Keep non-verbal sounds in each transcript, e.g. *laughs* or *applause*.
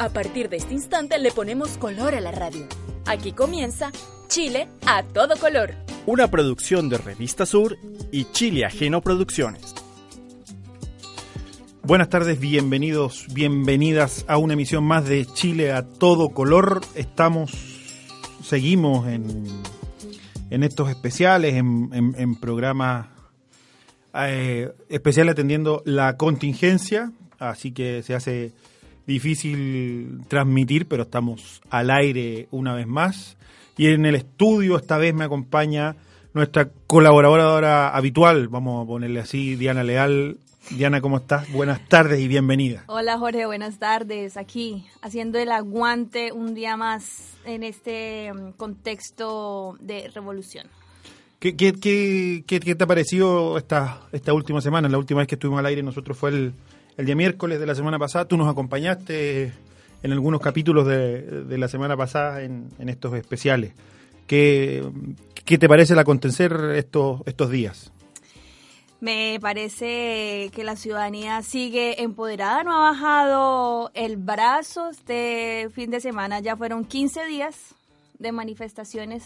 A partir de este instante le ponemos color a la radio. Aquí comienza Chile a todo color. Una producción de Revista Sur y Chile Ajeno Producciones. Buenas tardes, bienvenidos, bienvenidas a una emisión más de Chile a todo color. Estamos, seguimos en, en estos especiales, en, en, en programas eh, especiales atendiendo la contingencia, así que se hace difícil transmitir, pero estamos al aire una vez más. Y en el estudio esta vez me acompaña nuestra colaboradora habitual, vamos a ponerle así, Diana Leal. Diana, ¿cómo estás? Buenas tardes y bienvenida. Hola Jorge, buenas tardes. Aquí haciendo el aguante un día más en este mm, contexto de revolución. ¿Qué, qué, qué, qué, qué te ha parecido esta, esta última semana? La última vez que estuvimos al aire nosotros fue el, el día miércoles de la semana pasada. Tú nos acompañaste en algunos capítulos de, de la semana pasada en, en estos especiales. ¿Qué, ¿Qué, te parece el acontecer estos, estos días? Me parece que la ciudadanía sigue empoderada, no ha bajado el brazo este fin de semana. Ya fueron 15 días de manifestaciones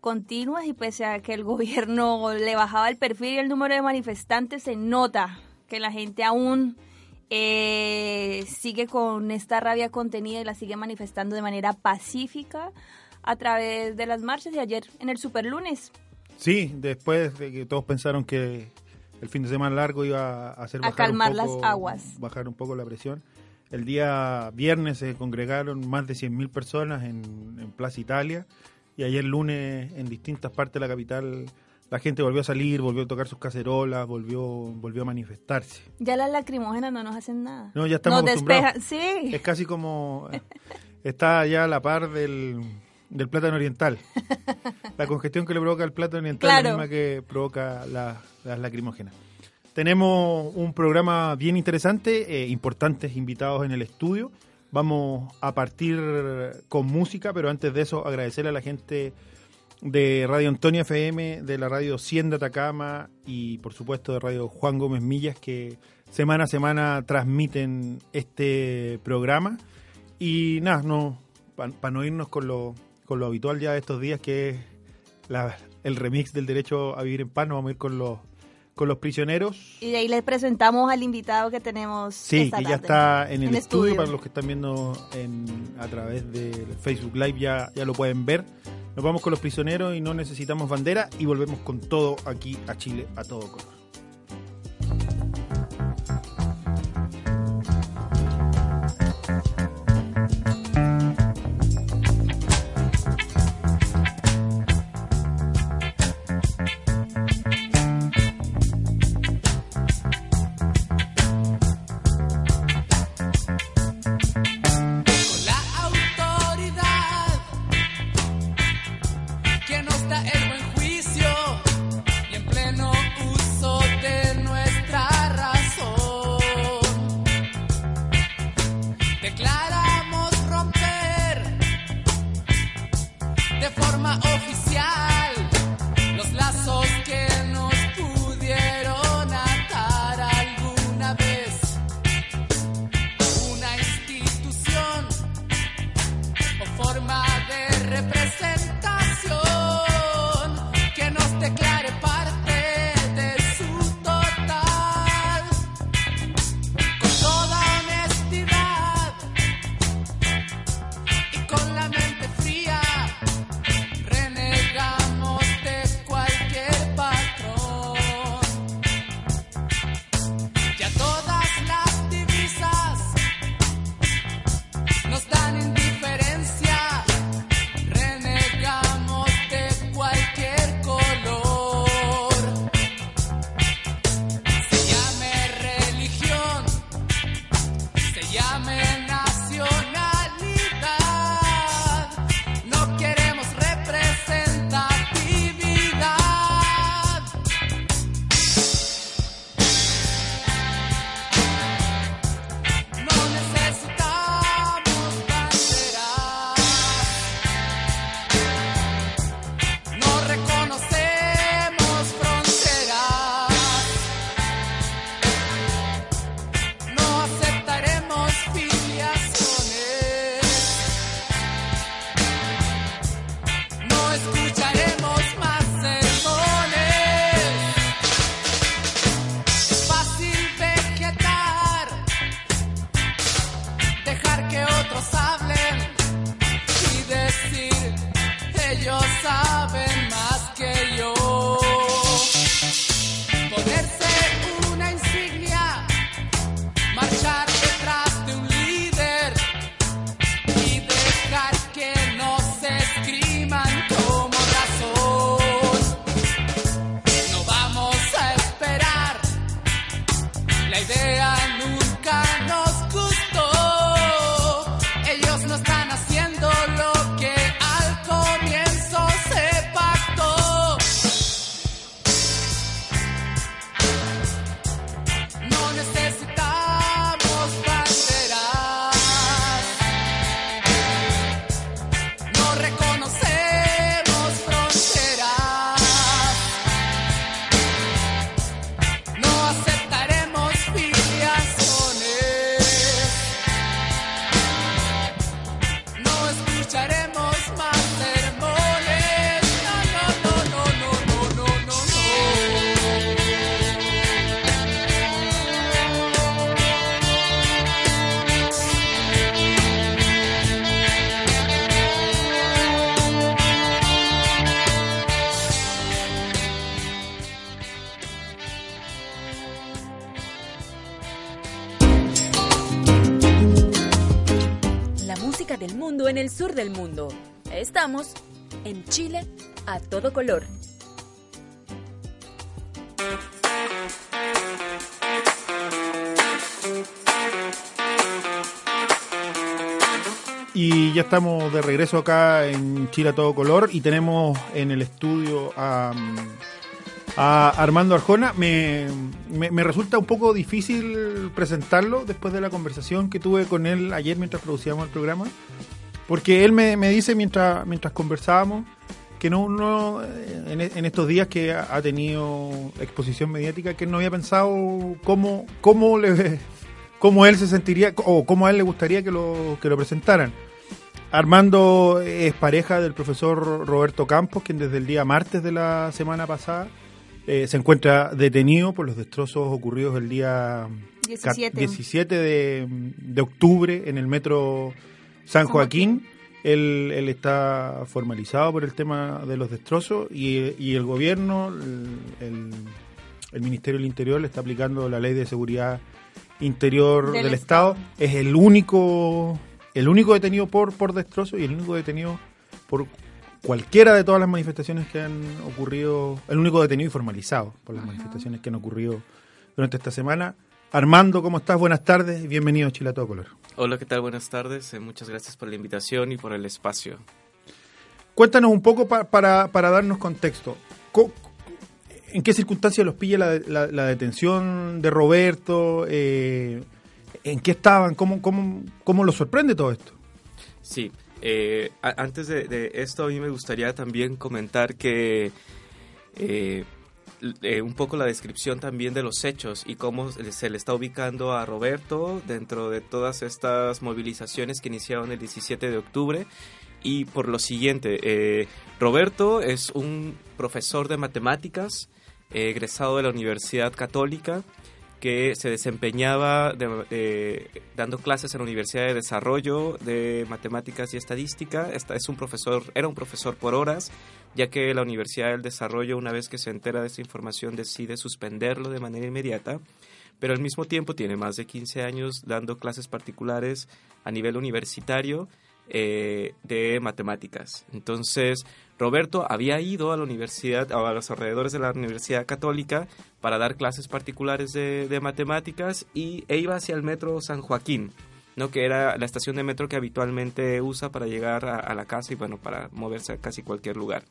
continuas y pese a que el gobierno *laughs* le bajaba el perfil y el número de manifestantes, se nota que la gente aún eh, sigue con esta rabia contenida y la sigue manifestando de manera pacífica a través de las marchas de ayer en el superlunes. Sí, después de que todos pensaron que el fin de semana largo iba a hacer a bajar calmar un poco, las aguas. bajar un poco la presión. El día viernes se congregaron más de 100.000 personas en, en Plaza Italia y ayer lunes en distintas partes de la capital la gente volvió a salir, volvió a tocar sus cacerolas, volvió volvió a manifestarse. Ya las lacrimógenas no nos hacen nada. No, ya estamos Nos acostumbrados. despejan, sí. Es casi como está ya a la par del, del plátano oriental. La congestión que le provoca el plátano oriental es la misma que provoca la- las lacrimógenas. Tenemos un programa bien interesante, eh, importantes invitados en el estudio. Vamos a partir con música, pero antes de eso agradecerle a la gente de Radio Antonia FM, de la radio 100 de Atacama y por supuesto de Radio Juan Gómez Millas que semana a semana transmiten este programa. Y nada, no, para no irnos con lo, con lo habitual ya de estos días que es la- el remix del derecho a vivir en paz, nos vamos a ir con los, con los prisioneros. Y de ahí les presentamos al invitado que tenemos. Sí, esta que ya tarde está en el estudio, para los que están viendo en, a través del Facebook Live ya, ya lo pueden ver. Nos vamos con los prisioneros y no necesitamos bandera y volvemos con todo aquí a Chile a todo color. Del mundo. Estamos en Chile a todo color. Y ya estamos de regreso acá en Chile a todo color y tenemos en el estudio a, a Armando Arjona. Me, me- me resulta un poco difícil presentarlo después de la conversación que tuve con él ayer mientras producíamos el programa, porque él me, me dice mientras, mientras conversábamos que no, no eh, en, en estos días que ha tenido exposición mediática, que él no había pensado cómo, cómo, le, *laughs* cómo él se sentiría o cómo a él le gustaría que lo, que lo presentaran. Armando es pareja del profesor Roberto Campos, quien desde el día martes de la semana pasada eh, se encuentra detenido por los destrozos ocurridos el día ca- 17. 17 de, de octubre en el metro San Joaquín. Él, él está formalizado por el tema de los destrozos y, y el gobierno, el, el- Ministerio del Interior le está aplicando la ley de seguridad interior del, Del Estado. Estado. Es el único el único detenido por, por destrozo y el único detenido por cualquiera de todas las manifestaciones que han ocurrido, el único detenido y formalizado por las manifestaciones que han ocurrido durante esta semana. Armando, ¿cómo estás? Buenas tardes y bienvenido a Chile a todo color. Hola, ¿qué tal? Buenas tardes. Eh, muchas gracias por la invitación y por el espacio. Cuéntanos un poco pa- para, para darnos contexto. Co- ¿En qué circunstancias los pilla la, la- la detención de Roberto? Eh, ¿En qué estaban? ¿Cómo, cómo, ¿Cómo los sorprende todo esto? Sí, eh, antes de, de esto a mí me gustaría también comentar que eh, eh, un poco la descripción también de los hechos y cómo se le- está ubicando a Roberto dentro de todas estas movilizaciones que iniciaron el 17 de octubre. Y por lo siguiente, eh, Roberto es un profesor de matemáticas, eh, egresado de la Universidad Católica, que se desempeñaba de- de- dando clases en la Universidad de Desarrollo de Matemáticas y Estadística. Esta es un profesor, era un profesor por horas, ya que la Universidad del Desarrollo, una vez que se entera de esta información, decide suspenderlo de manera inmediata. Pero al mismo tiempo tiene más de 15 años dando clases particulares a nivel universitario eh, de matemáticas. Entonces, Roberto había ido a la universidad, a los alrededores de la Universidad Católica, para dar clases particulares de, matemáticas y, e iba hacia el metro San Joaquín, ¿no? que era la estación de metro que habitualmente usa para llegar a, la casa y bueno, para moverse a casi cualquier lugar.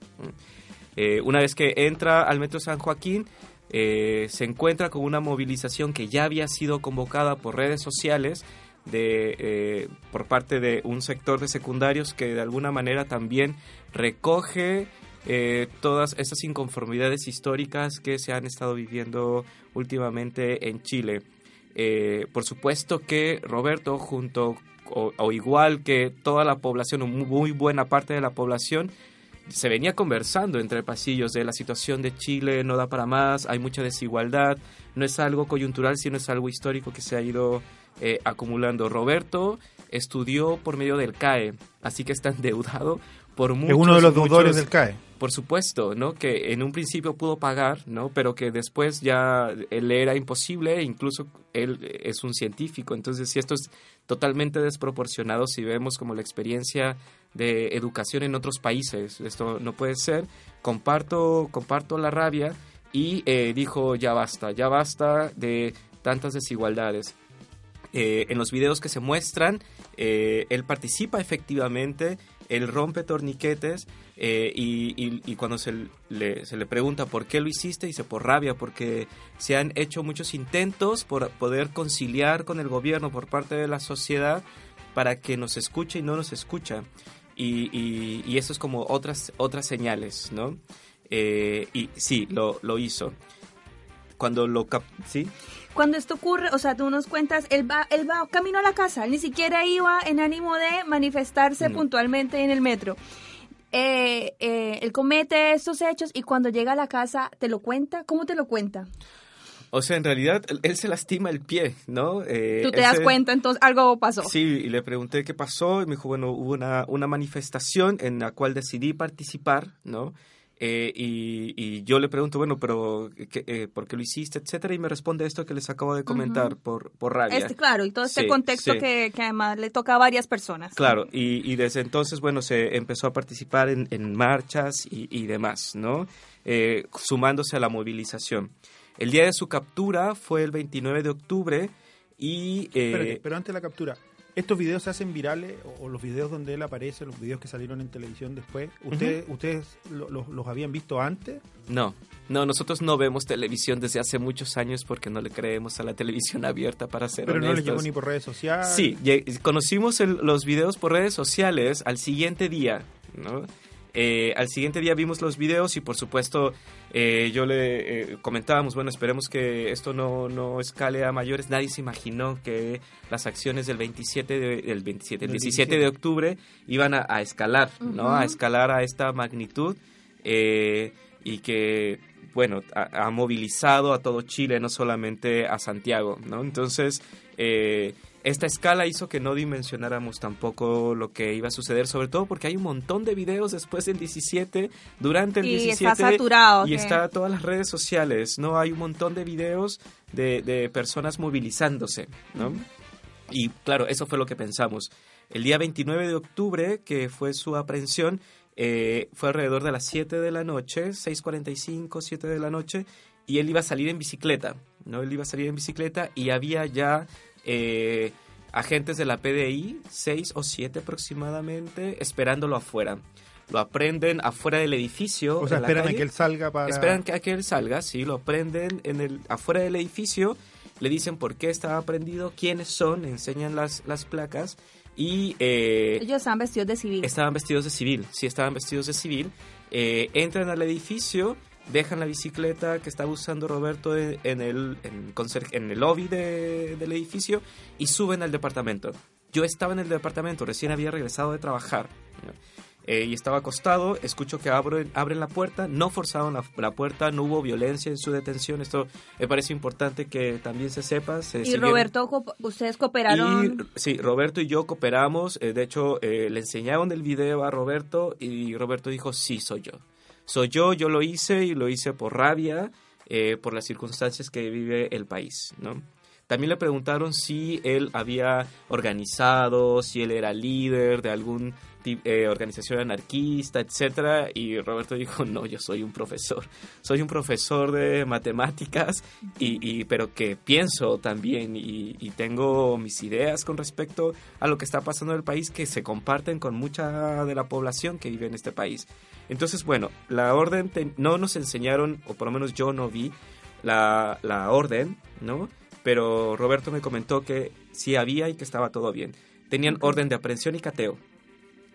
Eh, una vez que entra al metro San Joaquín, eh, se encuentra con una movilización que ya había sido convocada por redes sociales de, eh, por parte de un sector de secundarios que de alguna manera también recoge todas esas inconformidades históricas que se han estado viviendo últimamente en Chile. Eh, por supuesto que Roberto, junto o, o igual que toda la población, o muy buena parte de la población, se venía conversando entre pasillos de la situación de Chile no da para más, hay mucha desigualdad, no es algo coyuntural, sino es algo histórico que se ha ido eh, acumulando. Roberto estudió por medio del CAE, así que está endeudado por muchos, es uno de los deudores del CAE. Por supuesto, ¿no? Que en un principio pudo pagar, ¿no? Pero que después ya le era imposible, incluso él es un científico. Entonces, si esto es totalmente desproporcionado, si vemos como la experiencia de educación en otros países, esto no puede ser. Comparto, comparto la rabia y eh, dijo, ya basta, ya basta de tantas desigualdades. Eh, en los videos que se muestran, eh, él participa efectivamente, él rompe torniquetes eh, y, y- y cuando se le, se le pregunta por qué lo hiciste, dice por rabia, porque se han hecho muchos intentos por poder conciliar con el gobierno por parte de la sociedad para que nos escuche y no nos escucha. Y, y- eso es como otras, otras señales, ¿no? Eh, y sí, lo, lo hizo. Cuando lo... cap- ¿Sí? Cuando esto ocurre, o sea, tú nos cuentas, él va, él va camino a la casa, él ni siquiera iba en ánimo de manifestarse No. puntualmente en el metro. Eh, eh, él comete estos hechos y cuando llega a la casa, ¿te lo cuenta? ¿Cómo te lo cuenta? O sea, en realidad él, se lastima el pie, ¿no? Eh, Tú te das se- cuenta, entonces algo pasó. Sí, y le pregunté qué pasó y me dijo, bueno, hubo una, una manifestación en la cual decidí participar, ¿no? Eh, y, y yo le pregunto, bueno, pero ¿qué- eh, ¿por qué lo hiciste? Etcétera, y me responde esto que les acabo de comentar por, por rabia. Este, claro, y todo este Sí, contexto sí. que, que además le toca a varias personas. Claro, y, y desde entonces, bueno, se empezó a participar en, en marchas y, y demás, ¿no? Eh, sumándose a la movilización. El día de su captura fue el 29 de octubre y... eh, Espérate, pero antes de la captura, ¿estos videos se hacen virales o, o los videos donde él aparece, los videos que salieron en televisión después, ¿ustedes, ¿ustedes lo- lo- los habían visto antes? No, no, nosotros no vemos televisión desde hace muchos años porque no le creemos a la televisión abierta para ser Pero no honestos. llegó ni por redes sociales. Sí, conocimos el- los videos por redes sociales al siguiente día, ¿no? Eh, al siguiente día vimos los videos y por supuesto eh, yo le eh, comentábamos, bueno, esperemos que esto no, no escale a mayores. Nadie se imaginó que las acciones del 27, de- del 27, el Del 17 de 17. octubre iban a, a escalar, ¿no? A escalar a esta magnitud eh, y que, bueno, ha, ha movilizado a todo Chile, no solamente a Santiago, ¿no? Entonces, eh, esta escala hizo que no dimensionáramos tampoco lo que iba a suceder, sobre todo porque hay un montón de videos después del 17, durante el Y 17. está saturado, Y está todas las redes sociales, ¿no? Hay un montón de videos de, de personas movilizándose, ¿no? Y claro, eso fue lo que pensamos. El día 29 de octubre, que fue su aprehensión, eh, fue alrededor de las 7 de la noche, 6.45, 7 de la noche, y él iba a salir en bicicleta, ¿no? Él iba a salir en bicicleta y había ya eh, agentes de la PDI, 6 o 7 aproximadamente, esperándolo afuera. Lo aprenden afuera del edificio. O sea, esperan a que él salga para... Esperan que, a que él salga, sí, lo prenden en el, afuera del edificio, le dicen por qué estaba prendido, quiénes son, enseñan las, las placas y eh, Ellos están vestidos de civil. estaban vestidos de civil, sí, estaban vestidos de civil, eh, entran al edificio, dejan la bicicleta que estaba usando Roberto en, en el, en, el lobby de- del edificio y suben al departamento. Yo estaba en el departamento, recién había regresado de trabajar. ¿no? Eh, y estaba acostado, escucho que abren, abren la puerta, no forzaron la, la puerta, no hubo violencia en su detención, esto me parece importante que también se sepa. se y Roberto, ustedes cooperaron. y, sí, Roberto y yo cooperamos. eh, de hecho, eh, le enseñaron el video a Roberto y Roberto dijo, sí, soy yo. Soy yo, yo lo hice y lo hice por rabia, eh, por las circunstancias que vive el país, ¿no? También le preguntaron si él había organizado, si él era líder de algún eh, organización anarquista, etcétera, y Roberto dijo, no, yo soy un profesor, soy un profesor de matemáticas, y, y- pero que pienso también y, y tengo mis ideas con respecto a lo que está pasando en el país que se comparten con mucha de la población que vive en este país. Entonces, bueno, la orden te- no nos enseñaron, o por lo menos yo no vi la, la orden, ¿no? Pero Roberto me comentó que sí había y que estaba todo bien. Tenían orden de aprehensión y cateo.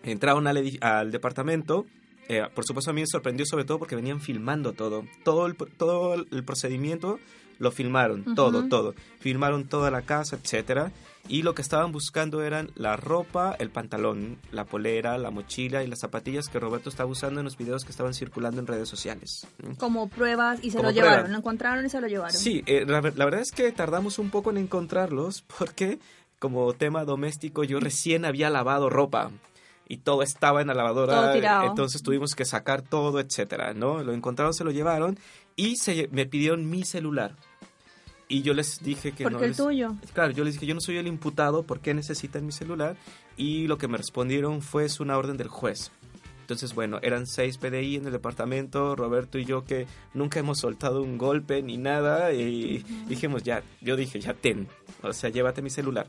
Entraron al, al departamento. eh, por supuesto, a mí me sorprendió sobre todo porque venían filmando todo. Todo el, todo el procedimiento lo filmaron, todo, todo. Filmaron toda la casa, etcétera. Y lo que estaban buscando eran la ropa, el pantalón, la polera, la mochila y las zapatillas que Roberto estaba usando en los videos que estaban circulando en redes sociales. como pruebas y se Como lo llevaron, prueba. lo encontraron y se lo llevaron. Sí, eh, la, la verdad es que tardamos un poco en encontrarlos *laughs* porque como tema doméstico, yo *laughs* recién había lavado ropa y todo estaba en la lavadora, Todo entonces tuvimos que sacar todo, etcétera, ¿no? Lo encontraron, se lo llevaron y se, me pidieron mi celular. Y yo les dije que Porque no el les- tuyo. Claro, yo les dije, yo no soy el imputado, ¿por qué necesitan mi celular? Y lo que me respondieron fue, es una orden del juez. Entonces, bueno, eran seis PDI en el departamento, Roberto y yo que nunca hemos soltado un golpe ni nada, y dijimos, ya, yo dije, ya ten, o sea, llévate mi celular.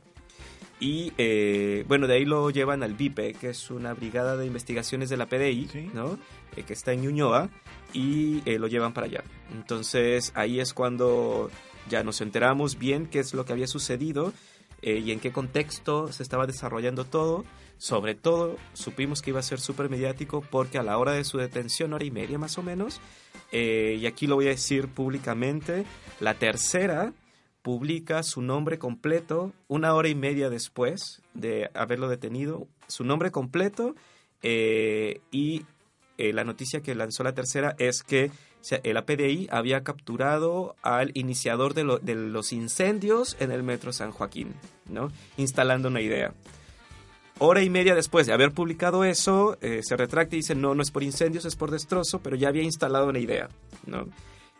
Y eh, bueno, de ahí lo llevan al BIPE, que es una brigada de investigaciones de la PDI, Sí. ¿no? Eh, que está en Ñuñoa, y eh, lo llevan para allá. Entonces ahí es cuando ya nos enteramos bien qué es lo que había sucedido eh, y en qué contexto se estaba desarrollando todo. Sobre todo, supimos que iba a ser súper mediático porque a la hora de su detención, hora y media más o menos, eh, y aquí lo voy a decir públicamente, la tercera publica su nombre completo una hora y media después de haberlo detenido, su nombre completo eh, y eh, la noticia que lanzó la tercera es que el APDI había capturado al iniciador de los incendios en el metro San Joaquín, ¿no? Instalando una idea. Hora y media después de haber publicado eso, eh, se retracta y dice, no, no es por incendios, es por destrozo, pero ya había instalado una idea, ¿no?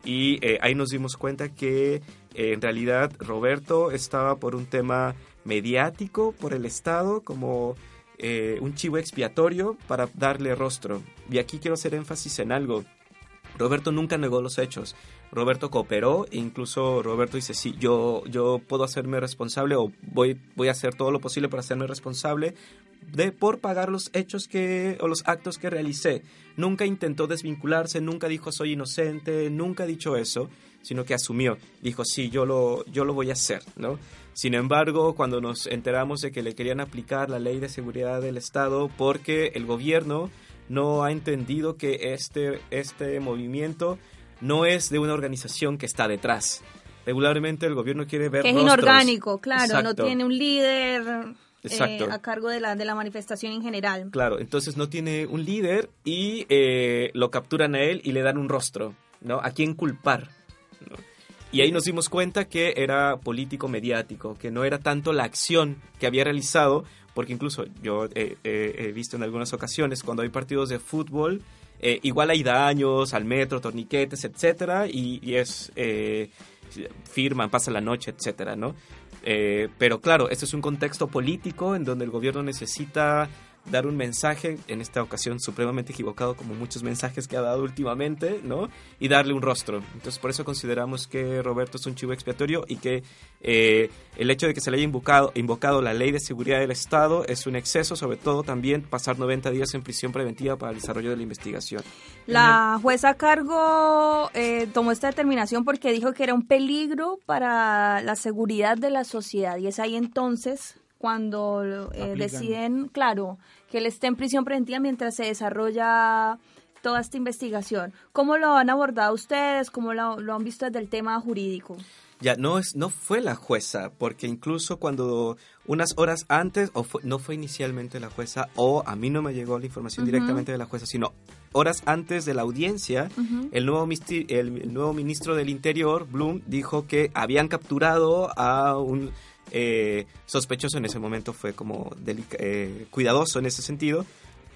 Y eh, ahí nos dimos cuenta que eh, en realidad Roberto estaba por un tema mediático por el Estado, como eh, un chivo expiatorio para darle rostro. Y aquí quiero hacer énfasis en algo. Roberto nunca negó los hechos. Roberto cooperó e incluso Roberto dice, sí, yo, yo puedo hacerme responsable o voy, voy a hacer todo lo posible para hacerme responsable de por pagar los hechos que o los actos que realicé. Nunca intentó desvincularse, nunca dijo soy inocente, nunca ha dicho eso, sino que asumió, dijo sí, yo lo yo lo voy a hacer, ¿no? Sin embargo, cuando nos enteramos de que le querían aplicar la ley de seguridad del Estado porque el gobierno no ha entendido que este este movimiento no es de una organización que está detrás. Regularmente el gobierno quiere ver Que es rostros. inorgánico, claro, no tiene un líder eh, a cargo de la, de la manifestación en general. Claro, entonces no tiene un líder y eh, lo capturan a él y le dan un rostro, ¿no? ¿A quién culpar? ¿no? Y ahí nos dimos cuenta que era político mediático, que no era tanto la acción que había realizado, porque incluso yo eh, eh, he visto en algunas ocasiones cuando hay partidos de fútbol, eh, igual hay daños al metro, torniquetes, etcétera, y, es firman, pasa la noche, etcétera, ¿no? Pero claro, este es un contexto político en donde el gobierno necesita dar un mensaje, en esta ocasión supremamente equivocado como muchos mensajes que ha dado últimamente, ¿no? Y darle un rostro. Entonces por eso consideramos que Roberto es un chivo expiatorio y que eh, el hecho de que se le haya invocado, la ley de seguridad del Estado es un exceso, sobre todo también pasar 90 días en prisión preventiva para el desarrollo de la investigación. La jueza a cargo eh, tomó esta determinación porque dijo que era un peligro para la seguridad de la sociedad y es ahí entonces cuando eh, deciden, claro, que él esté en prisión preventiva mientras se desarrolla toda esta investigación. ¿Cómo lo han abordado ustedes? ¿Cómo lo, lo han visto desde el tema jurídico? Ya, no, es, no fue la jueza, porque incluso cuando unas horas antes, o fue- no fue inicialmente la jueza, o a mí no me llegó la información directamente de la jueza, sino horas antes de la audiencia, el, nuevo el nuevo ministro del Interior, Bloom, dijo que habían capturado a un eh, sospechoso, en ese momento fue como eh, cuidadoso en ese sentido,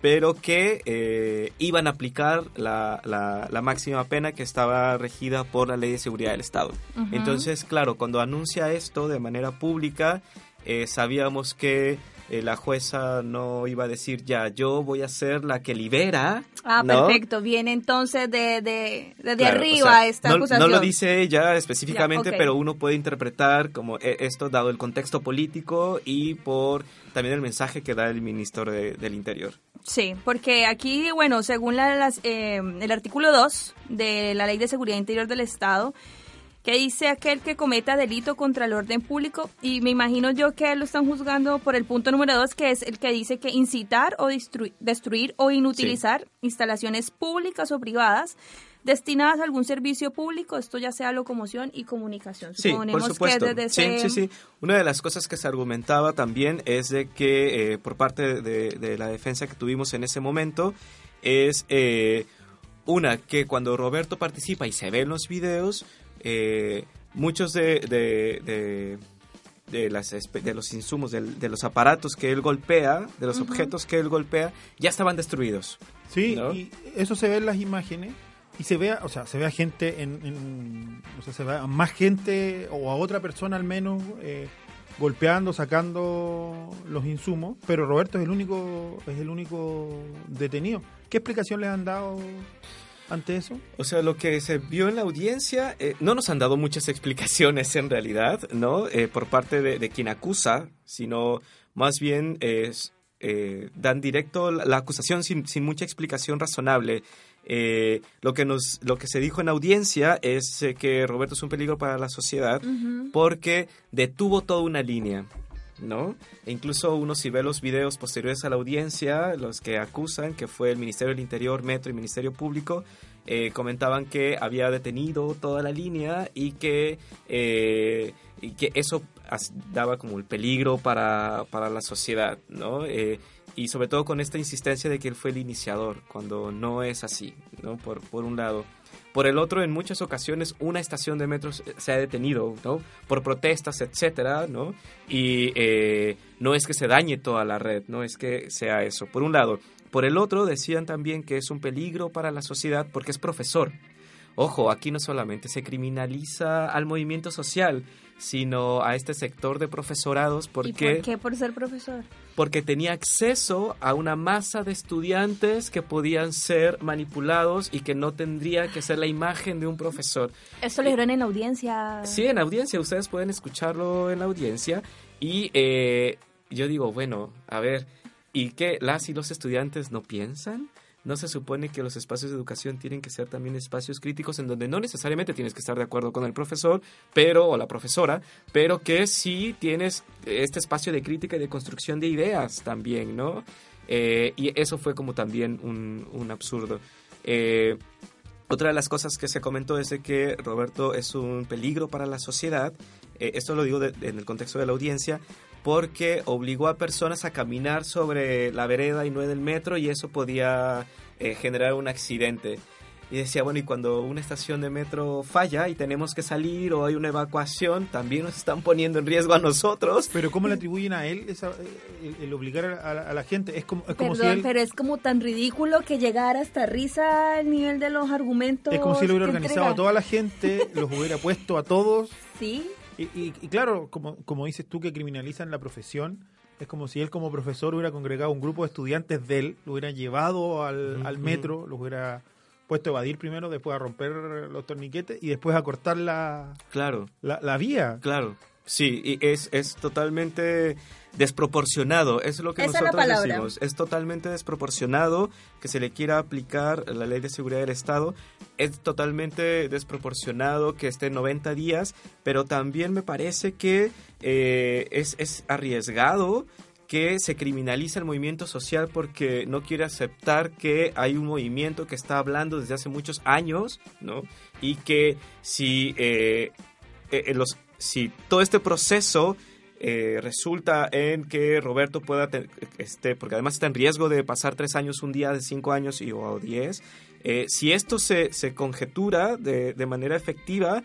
pero que eh, iban a aplicar la, la- la máxima pena que estaba regida por la Ley de Seguridad del Estado. Entonces, claro, cuando anuncia esto de manera pública, eh, sabíamos que eh, la jueza no iba a decir, ya, yo voy a ser la que libera. Ah, ¿no? perfecto. Viene entonces de, de, Claro, o arriba sea, esta no, acusación. no lo dice ella específicamente, Ya, pero uno puede interpretar como eh, esto dado el contexto político y por también el mensaje que da el ministro de- del Interior. Sí, porque aquí, bueno, según la- las, eh, el artículo 2 de la Ley de Seguridad Interior del Estado, que dice aquel que cometa delito contra el orden público, y me imagino yo que lo están juzgando por el punto número 2, que es el que dice que incitar o destru- destruir o inutilizar instalaciones públicas o privadas destinadas a algún servicio público, esto ya sea locomoción y comunicación. Sí, Suponemos por supuesto. que desde Sí, ese- sí, sí. Una de las cosas que se argumentaba también es de que eh, por parte de, de la defensa que tuvimos en ese momento es eh, una que cuando Roberto participa y se ve en los videos, eh, muchos de, de- de de, las, de los insumos, de, los aparatos que él golpea, de los objetos que él golpea, ya estaban destruidos. Sí, ¿no? y eso se ve en las imágenes y se ve, o sea, se ve a gente en, en- o sea, se ve a más gente o a otra persona al menos eh, golpeando, sacando los insumos, pero Roberto es el único es el único detenido. ¿Qué explicación le han dado ante eso? O sea, lo que se vio en la audiencia, eh, no nos han dado muchas *laughs* explicaciones en realidad, ¿no? Eh, por parte de, de quien acusa, sino más bien es, eh, dan directo la, la acusación sin, sin mucha explicación razonable. Eh, lo, que nos, lo que se dijo en audiencia es eh, que Roberto es un peligro para la sociedad porque detuvo toda una línea. ¿No? E incluso uno si ve los videos posteriores a la audiencia, los que acusan, que fue el Ministerio del Interior, Metro y Ministerio Público, eh, comentaban que había detenido toda la línea y que, eh, que eso daba como el peligro para, para la sociedad, ¿no? Eh, y sobre todo con esta insistencia de que él fue el iniciador, cuando no es así, ¿no? Por, por un lado. Por el otro, en muchas ocasiones una estación de metro se- ha detenido, ¿no? Por protestas, etcétera, ¿no? Y eh, no es que se dañe toda la red, no es que sea eso. Por un lado. Por el otro, decían también que es un peligro para la sociedad porque es profesor. Ojo, aquí no solamente se criminaliza al movimiento social, sino a este sector de profesorados ¿Y porque por qué por ser profesor? porque tenía acceso a una masa de estudiantes que podían ser manipulados y que no tendría que ser la imagen de un profesor. Esto lo dijeron en audiencia. Sí, en audiencia, ustedes pueden escucharlo en la audiencia y eh, yo digo, bueno, a ver, ¿y qué las y los estudiantes no piensan? ¿No se supone que los espacios de educación tienen que ser también espacios críticos en donde no necesariamente tienes que estar de acuerdo con el profesor, pero o la profesora, pero que sí tienes este espacio de crítica y de construcción de ideas también, ¿no? Eh, y eso fue como también un, un absurdo. Eh, otra de las cosas que se comentó es de que Roberto es un peligro para la sociedad. Eh, esto lo digo en el contexto de la audiencia porque obligó a personas a caminar sobre la vereda y no en el metro y eso podía eh, generar un accidente. Y decía, bueno, y cuando una estación de metro falla y tenemos que salir o hay una evacuación, también nos están poniendo en riesgo a nosotros. Pero ¿cómo le *laughs* atribuyen a él esa- el, el obligar a la, a la gente? Es como, es como Perdón, si él, pero es como tan ridículo que llegara hasta risa al nivel de los argumentos. es como si él hubiera organizado a toda la gente, los hubiera *laughs* puesto a todos Sí, Y, y- y claro, como, como dices tú que criminalizan la profesión, es como si él como profesor hubiera congregado un grupo de estudiantes de él, lo hubiera llevado al, al metro, lo hubiera puesto a evadir primero, después a romper los torniquetes y después a cortar la, Claro. la, la vía. Claro, sí, y es, es totalmente desproporcionado, es lo que Esa nosotros decimos, es totalmente desproporcionado que se le quiera aplicar la ley de seguridad del Estado, es totalmente desproporcionado que esté 90 días, pero también me parece que eh, es, es arriesgado que se criminaliza el movimiento social porque no quiere aceptar que hay un movimiento que está hablando desde hace muchos años, ¿no? Y que si, eh, eh, eh, los, si todo este proceso eh, resulta en que Roberto pueda, te- este, porque además está en riesgo de pasar tres años, un día de cinco años y, o diez, eh, si esto se, se conjetura de, de manera efectiva,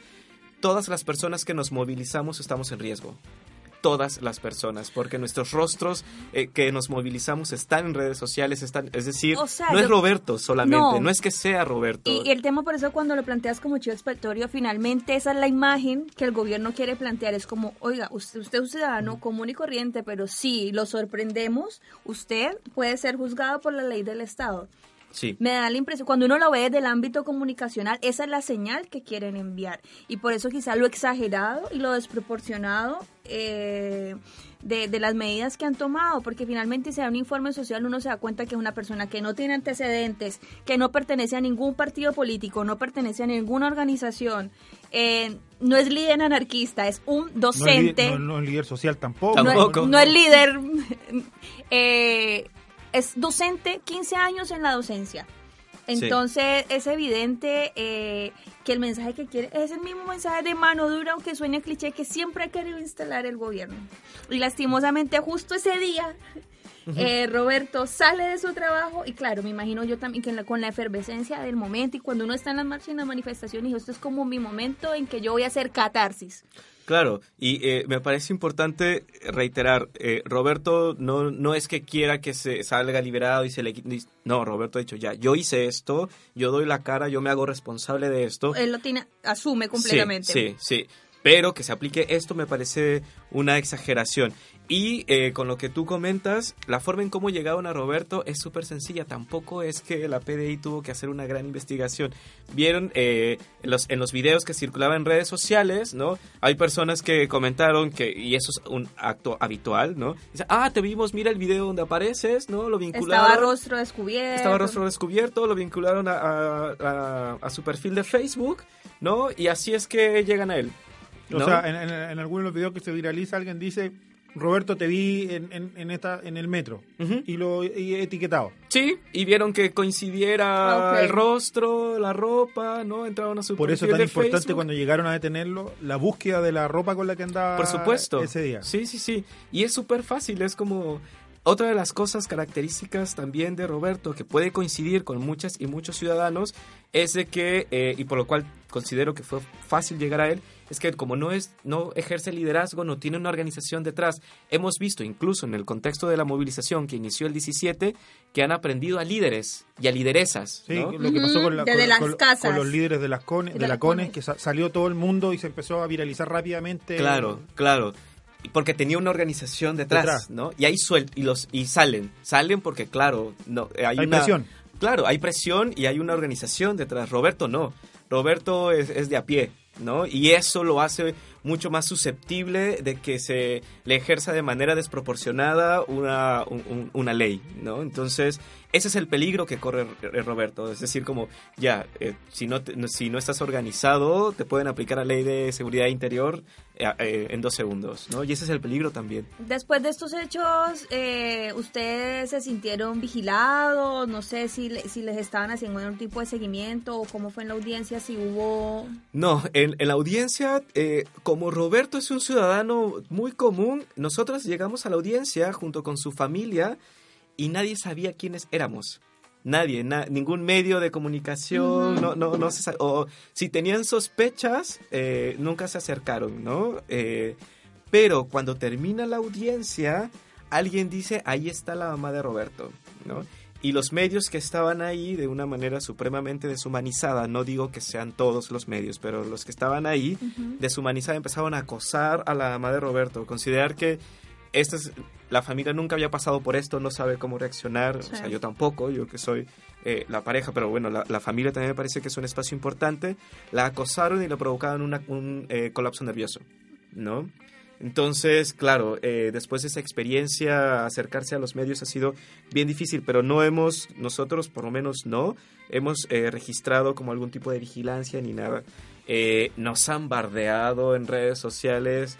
todas las personas que nos movilizamos estamos en riesgo. Todas las personas, porque nuestros rostros eh, que nos movilizamos están en redes sociales, están, es decir, O sea, no es Roberto solamente, No. no. es que sea Roberto. Y, y el tema por eso cuando lo planteas como chivo expiatorio, finalmente esa es la imagen que el gobierno quiere plantear. Es como, oiga, usted, usted es un ciudadano común y corriente, pero si lo sorprendemos, usted puede ser juzgado por la ley del Estado. Sí. Me da la impresión, cuando uno lo ve desde el ámbito comunicacional, esa es la señal que quieren enviar. Y por eso quizá lo exagerado y lo desproporcionado eh, de, de las medidas que han tomado, porque finalmente si da un informe social uno se da cuenta que es una persona que no tiene antecedentes, que no pertenece a ningún partido político, no pertenece a ninguna organización, eh, no es líder anarquista, es un No es, docente no- no es líder social tampoco. no, no es líder, *laughs* eh, es docente, 15 años en la docencia. Entonces es evidente eh, que el mensaje que quiere es el mismo mensaje de mano dura, aunque suene cliché, que siempre ha querido instalar el gobierno. Y lastimosamente justo ese día eh, Roberto sale de su trabajo y claro, me imagino yo también que la- con la efervescencia del momento y cuando uno está en las marchas y en las manifestaciones, dijo, esto es como mi momento en que yo voy a hacer catarsis. Claro, y eh, me parece importante reiterar, eh, Roberto no, no es que quiera que se salga liberado y se le No, Roberto ha dicho ya, yo hice esto, yo doy la cara, yo me hago responsable de esto. Él lo tiene, asume completamente. Sí, sí, sí. Pero que se aplique esto me parece una exageración. Y eh, con lo que tú comentas, la forma en cómo llegaron a Roberto es súper sencilla. Tampoco es que la PDI tuvo que hacer una gran investigación. Vieron eh, en, los, en los videos que circulaban en redes sociales, ¿no? Hay personas que comentaron que, y eso es un acto habitual, ¿no? Dicen, ah, te vimos, mira el video donde apareces, ¿no? Lo vincularon. Estaba rostro descubierto. Estaba rostro descubierto, lo vincularon a, a- a- a su perfil de Facebook, ¿no? Y así es que llegan a él. O ¿no? sea, en, en, en algunos de los videos que se viraliza, alguien dice, Roberto, te vi en, en, en esta, en el metro. Ujú. Y lo y etiquetado. Sí, y vieron que coincidiera Ok. el rostro, la ropa, ¿no? Entraron a su Por eso tan de importante Facebook. cuando llegaron a detenerlo, la búsqueda de la ropa con la que andaba Por supuesto. ese día. Sí, sí, sí. Y es súper fácil, es como... Otra de las cosas características también de Roberto, que puede coincidir con muchas y muchos ciudadanos, es de que, eh, y por lo cual considero que fue fácil llegar a él, es que como no, es, no ejerce liderazgo, no tiene una organización detrás. Hemos visto, incluso en el contexto de la movilización que inició el 17, que han aprendido a líderes y a lideresas. Sí, ¿no? lo que pasó con, la- Desde con- las con- casas. con los líderes de las cones, De de la las cones, cones. que sa- salió todo el mundo y se empezó a viralizar rápidamente. Claro, claro. Porque tenía una organización detrás, Detrás. ¿no? Y ahí suel y los y salen, salen porque claro, no eh, hay, Hay una- presión. Claro, hay presión y hay una organización detrás. Roberto no. Roberto es, es de a pie, ¿no? Y eso lo hace mucho más susceptible de que se le ejerza de manera desproporcionada una, un- un- una ley, ¿no? Entonces, ese es el peligro que corre eh, Roberto. Es decir, como, ya, eh, si, no te- si no estás organizado, te pueden aplicar la ley de seguridad interior eh, eh, en dos segundos, ¿no? Y ese es el peligro también. Después de estos hechos, eh, ¿ustedes se sintieron vigilados? No sé si, si les estaban haciendo algún tipo de seguimiento o cómo fue en la audiencia, si hubo... No, en, en la audiencia, eh, como Roberto es un ciudadano muy común, nosotros llegamos a la audiencia junto con su familia y nadie sabía quiénes éramos. Nadie, na- ningún medio de comunicación, no, no, no se o si tenían sospechas, eh, nunca se acercaron, ¿no? Eh, pero cuando termina la audiencia, alguien dice, ahí está la mamá de Roberto, ¿no? Y los medios que estaban ahí de una manera supremamente deshumanizada, no digo que sean todos los medios, pero los que estaban ahí deshumanizada empezaron a acosar a la mamá de Roberto, considerar que esta es, la familia nunca había pasado por esto, no sabe cómo reaccionar, o sea, yo tampoco, yo que soy eh, la pareja, pero bueno, la, la familia también me parece que es un espacio importante, la acosaron y le provocaron una- un eh, colapso nervioso, ¿no? Entonces, claro, eh, después de esa experiencia, acercarse a los medios ha sido bien difícil, pero no hemos, nosotros por lo menos no, hemos eh, registrado como algún tipo de vigilancia ni nada. Eh, nos han bardeado en redes sociales,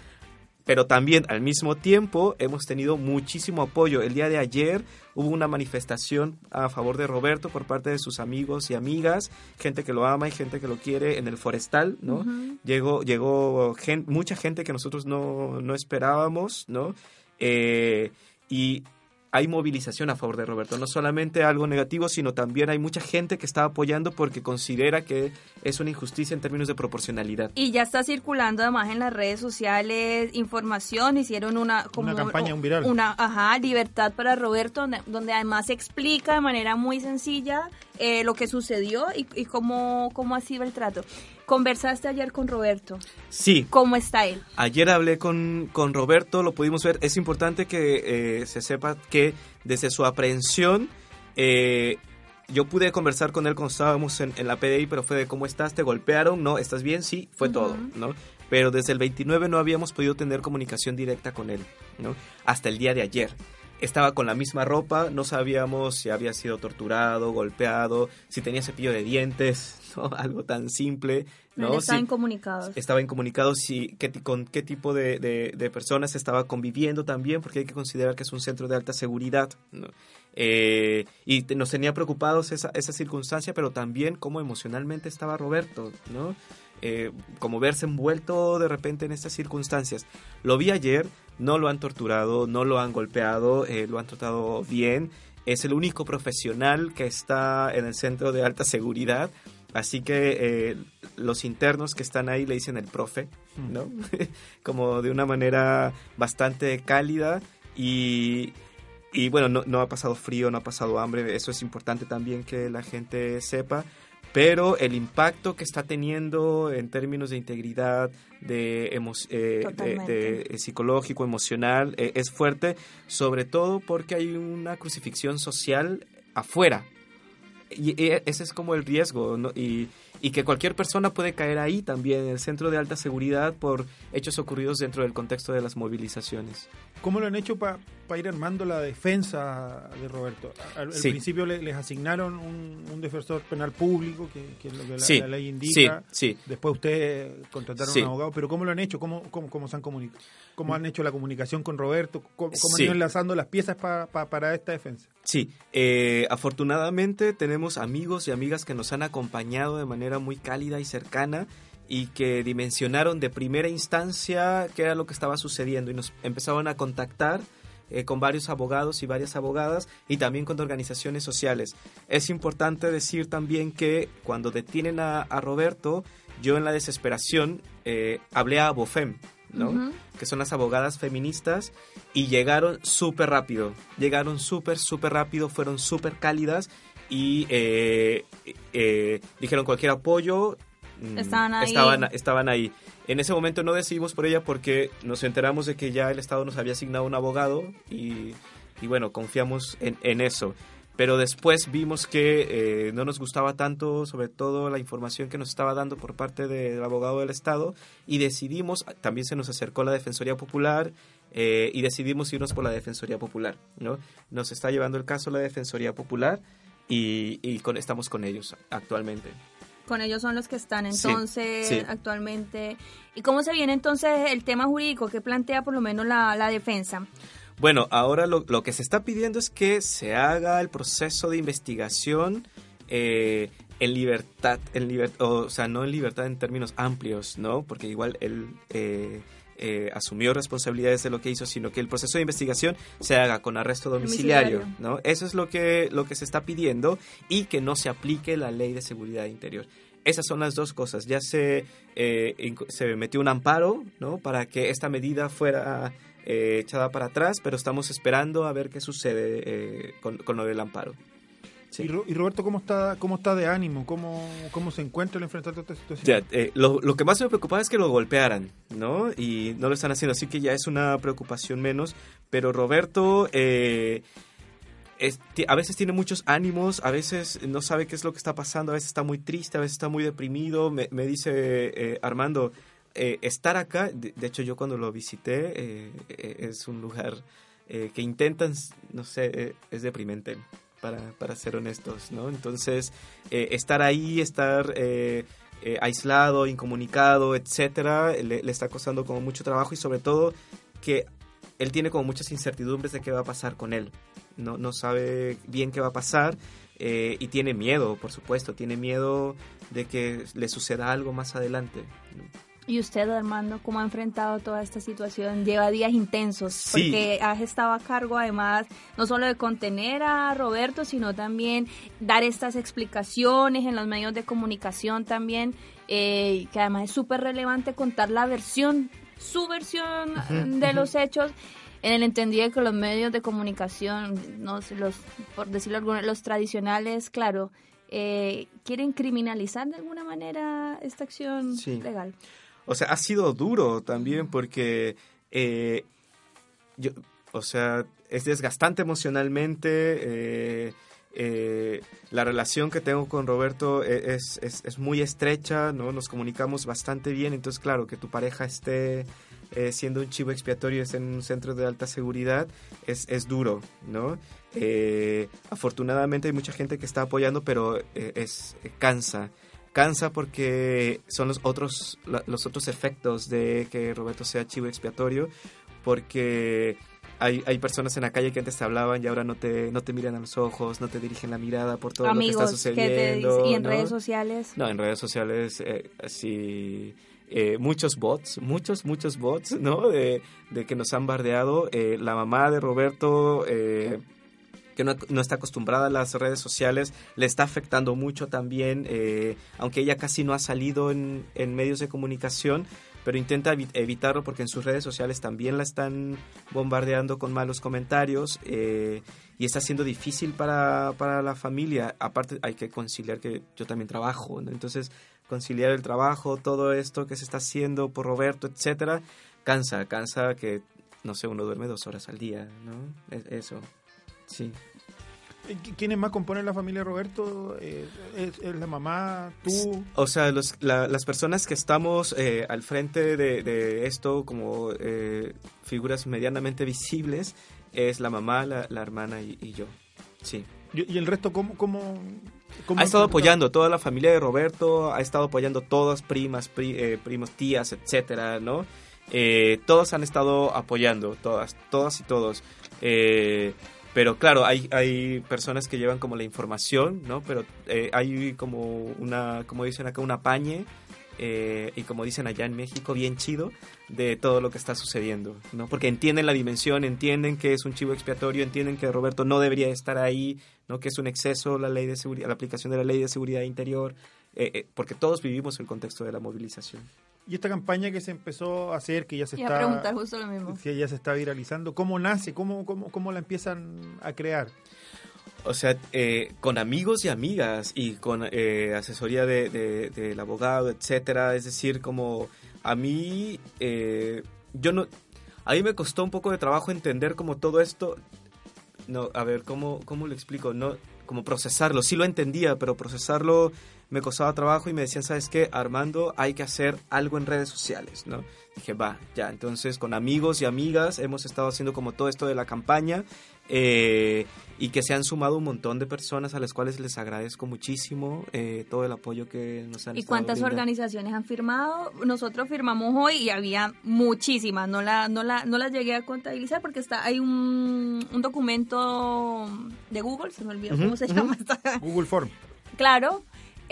pero también al mismo tiempo hemos tenido muchísimo apoyo. El día de ayer hubo una manifestación a favor de Roberto por parte de sus amigos y amigas, gente que lo ama y gente que lo quiere en el forestal, ¿no? Llegó, llegó mucha gente que nosotros no, no esperábamos, ¿no? Eh, y hay movilización a favor de Roberto, no solamente algo negativo, sino también hay mucha gente que está apoyando porque considera que es una injusticia en términos de proporcionalidad. Y ya está circulando además en las redes sociales información, hicieron una como Una campaña, un viral. Una, ajá, libertad para Roberto, donde, donde además se explica de manera muy sencilla eh, lo que sucedió y, y cómo, cómo ha sido el trato. Conversaste ayer con Roberto, Sí, ¿cómo está él? Ayer hablé con, con Roberto, lo pudimos ver. Es importante que eh, se sepa que desde su aprehensión, eh, yo pude conversar con él cuando estábamos en, en la PDI, pero fue de cómo estás, te golpearon, no, estás bien, sí, fue todo, ¿no? Pero desde el 29 no habíamos podido tener comunicación directa con él, ¿no? Hasta el día de ayer. Estaba con la misma ropa, no sabíamos si había sido torturado, golpeado, si tenía cepillo de dientes, *laughs* ¿no? Algo tan simple, ¿no? Si- incomunicado. estaba incomunicado si, qué, con qué tipo de, de- de personas estaba conviviendo también, porque hay que considerar que es un centro de alta seguridad. ¿no? Eh, y nos tenía preocupados esa, esa circunstancia, pero también cómo emocionalmente estaba Roberto, ¿no? Eh, como verse envuelto de repente en estas circunstancias. Lo vi ayer, no lo han torturado, no lo han golpeado, eh, lo han tratado bien. Es el único profesional que está en el centro de alta seguridad Así que eh, los internos que están ahí le dicen el profe, ¿no? *laughs* Como de una manera bastante cálida y, y bueno, no, no ha pasado frío, no ha pasado hambre, eso es importante también que la gente sepa pero el impacto que está teniendo en términos de integridad, de, emo- eh, de- psicológico, emocional, eh, es fuerte, sobre todo porque hay una crucifixión social afuera. Y, y ese es como el riesgo, ¿no? Y, y que cualquier persona puede caer ahí también, en el centro de alta seguridad, por hechos ocurridos dentro del contexto de las movilizaciones. ¿Cómo lo han hecho para ir armando la defensa de Roberto? Al, principio le- les asignaron un, un defensor penal público, que, que es lo que la, Sí, la ley indica. sí. Después ustedes contrataron Sí. un abogado, pero ¿cómo lo han hecho? ¿Cómo, cómo, cómo se han comunicado? ¿Cómo han hecho la comunicación con Roberto? ¿Cómo, han ido enlazando las piezas pa- pa- para esta defensa? Sí, eh, afortunadamente tenemos amigos y amigas que nos han acompañado de manera muy cálida y cercana y que dimensionaron de primera instancia qué era lo que estaba sucediendo y nos empezaron a contactar eh, con varios abogados y varias abogadas y también con organizaciones sociales. Es importante decir también que cuando detienen a, a Roberto, yo en la desesperación eh, hablé a Bofem, ¿no? Ujú. que son las abogadas feministas, y llegaron súper rápido. Llegaron súper, súper rápido, fueron súper cálidas y eh, eh, dijeron cualquier apoyo. Mm, Estaban ahí. Estaban, estaban ahí. En ese momento no decidimos por ella porque nos enteramos de que ya el Estado nos había asignado un abogado y, y bueno, confiamos en, en eso. Pero después vimos que eh, no nos gustaba tanto, sobre todo la información que nos estaba dando por parte del abogado del Estado, y decidimos, también se nos acercó la Defensoría Popular, eh, y decidimos irnos por la Defensoría Popular. ¿no? Nos está llevando el caso la Defensoría Popular y, y con- estamos con ellos actualmente. Con ellos son los que están entonces sí. actualmente. ¿Y cómo se viene entonces el tema jurídico que plantea por lo menos la, la defensa? Bueno, ahora lo, lo que se está pidiendo es que se haga el proceso de investigación eh, en libertad, en liber- o sea, no en libertad en términos amplios, ¿no? Porque igual él eh, eh, asumió responsabilidades de lo que hizo, sino que el proceso de investigación se haga con arresto domiciliario, Domiciliario. ¿no? Eso es lo que, lo que se está pidiendo y que no se aplique la ley de seguridad interior. Esas son las dos cosas. Ya se, eh, se metió un amparo, ¿no? Para que esta medida fuera eh, echada para atrás, pero estamos esperando a ver qué sucede eh, con, con lo del amparo. Sí. ¿Y, Ro- y Roberto cómo está cómo está de ánimo? ¿Cómo, cómo se encuentra al enfrentar toda esta situación? Ya, eh, lo, lo que más me preocupaba es que lo golpearan, ¿no? Y no lo están haciendo, así que ya es una preocupación menos. Pero Roberto eh, es- a veces tiene muchos ánimos, a veces no sabe qué es lo que está pasando, a veces está muy triste, a veces está muy deprimido. Me, me dice eh, Armando, eh, estar acá, de, de hecho yo cuando lo visité, eh, es un lugar que intentan, no sé, es deprimente. Para, para ser honestos, ¿no? Entonces, eh, estar ahí, estar eh, eh, aislado, incomunicado, etcétera, le, está costando como mucho trabajo y sobre todo que él tiene como muchas incertidumbres de qué va a pasar con él. No, no sabe bien qué va a pasar y tiene miedo, por supuesto, tiene miedo de que le suceda algo más adelante. ¿Y usted, Armando, cómo ha enfrentado toda esta situación? Lleva días intensos, Sí. porque has estado a cargo además no solo de contener a Roberto, sino también dar estas explicaciones en los medios de comunicación también, eh, que además es súper relevante contar la versión, su versión de los hechos. En el entendido de que los medios de comunicación, no sé, los, por decirlo algunos, los tradicionales, claro, eh, quieren criminalizar de alguna manera esta acción Sí. legal. O sea, ha sido duro también porque, eh, yo, o sea, es desgastante emocionalmente. eh, eh, la relación que tengo con Roberto e- es, es, es muy estrecha, ¿no? Nos comunicamos bastante bien, entonces claro, que tu pareja esté eh, siendo un chivo expiatorio, esté en un centro de alta seguridad, es, es duro, ¿no? Afortunadamente hay mucha gente que está apoyando, pero es cansa cansa porque son los otros la- los otros efectos de que Roberto sea chivo expiatorio porque hay, hay personas en la calle que antes te hablaban y ahora no te no te miran a los ojos no te dirigen la mirada por todo Amigos lo que está te sucediendo y en ¿no? redes sociales. no en redes sociales eh, así eh, muchos bots muchos muchos bots no de, de que nos han bardeado Eh, la mamá de Roberto eh, que no, no está acostumbrada a las redes sociales, le está afectando mucho también, eh, aunque ella casi no ha salido en, en medios de comunicación, pero intenta evi- evitarlo porque en sus redes sociales también la están bombardeando con malos comentarios eh, y está siendo difícil para, para la familia. Aparte hay que conciliar que yo también trabajo, ¿no? entonces conciliar el trabajo, todo esto que se está haciendo por Roberto, etcétera, cansa, cansa que, no sé, uno duerme dos horas al día, ¿no? Es- Eso, sí. Eh, ¿qui- ¿Quiénes más componen la familia Roberto? Eh, ¿es, es la mamá, tú? O sea, los- la- las personas que estamos eh, al frente de, de esto como eh, figuras medianamente visibles es la mamá, la, la hermana y, y yo. Sí. ¿Y, el resto cómo, cómo, cómo Ha estado apoyando toda la familia de Roberto, ha estado apoyando todas primas, pri- eh, primos, tías, etcétera, ¿no? Eh, todos han estado apoyando, todas, todas y todos. Eh, pero claro, hay, hay personas que llevan como la información, ¿no? Pero eh, hay como una, como dicen acá, una pañe, eh, y como dicen allá en México, bien chido, de todo lo que está sucediendo, ¿no? Porque entienden la dimensión, entienden que es un chivo expiatorio, entienden que Roberto no debería estar ahí, ¿no? Que es un exceso la ley de seguridad, la aplicación de la ley de seguridad interior, eh, eh, porque todos vivimos el contexto de la movilización. Y esta campaña que se empezó a hacer, que ya se está... preguntar justo lo mismo. que ya se está viralizando, ¿cómo nace? ¿Cómo, cómo, cómo la empiezan a crear? O sea, eh, con amigos y amigas y con eh, asesoría de, de- del abogado, etcétera. Es decir, como a mí, eh, yo no, a mí me costó un poco de trabajo entender como todo esto. No, a ver, ¿cómo, cómo lo explico? No, como procesarlo. Sí lo entendía, pero procesarlo me costaba trabajo y me decían, ¿sabes qué? Armando, hay que hacer algo en redes sociales, ¿no? Dije, va, ya. Entonces, con amigos y amigas hemos estado haciendo como todo esto de la campaña eh, y que se han sumado un montón de personas a las cuales les agradezco muchísimo eh, todo el apoyo que nos han ¿Y cuántas brindando. organizaciones han firmado? Nosotros firmamos hoy y había muchísimas. No la, no la, no las llegué a contabilizar porque está, hay un, un documento de Google, se me olvidó cómo se llama. esta- Google Form. claro,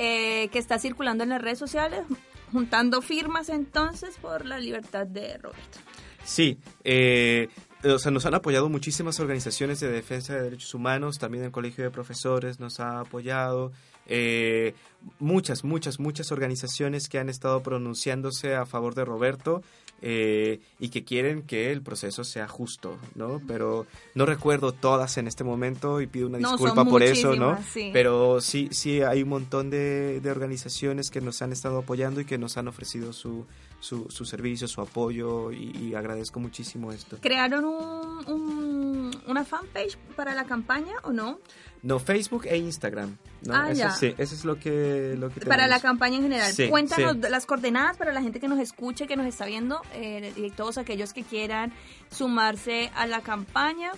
eh, que está circulando en las redes sociales, juntando firmas entonces por la libertad de Roberto. Sí, eh, o sea, nos han apoyado muchísimas organizaciones de defensa de derechos humanos, también el Colegio de Profesores nos ha apoyado, eh, muchas, muchas, muchas organizaciones que han estado pronunciándose a favor de Roberto eh, y que quieren que el proceso sea justo, ¿no? Pero no recuerdo todas en este momento y pido una No, disculpa por eso, ¿no? sí. Pero sí, sí hay un montón de, de organizaciones que nos han estado apoyando y que nos han ofrecido su, su, su servicio, su apoyo y, y agradezco muchísimo esto. ¿Crearon un, un- una fanpage para la campaña o no? No, Facebook e Instagram. ¿no? Ah, eso, ya. Sí, eso es lo que, lo que Para la campaña en general. Sí, Cuéntanos sí. las coordenadas para la gente que nos escuche, que nos está viendo, eh, y todos aquellos que quieran sumarse a la campaña.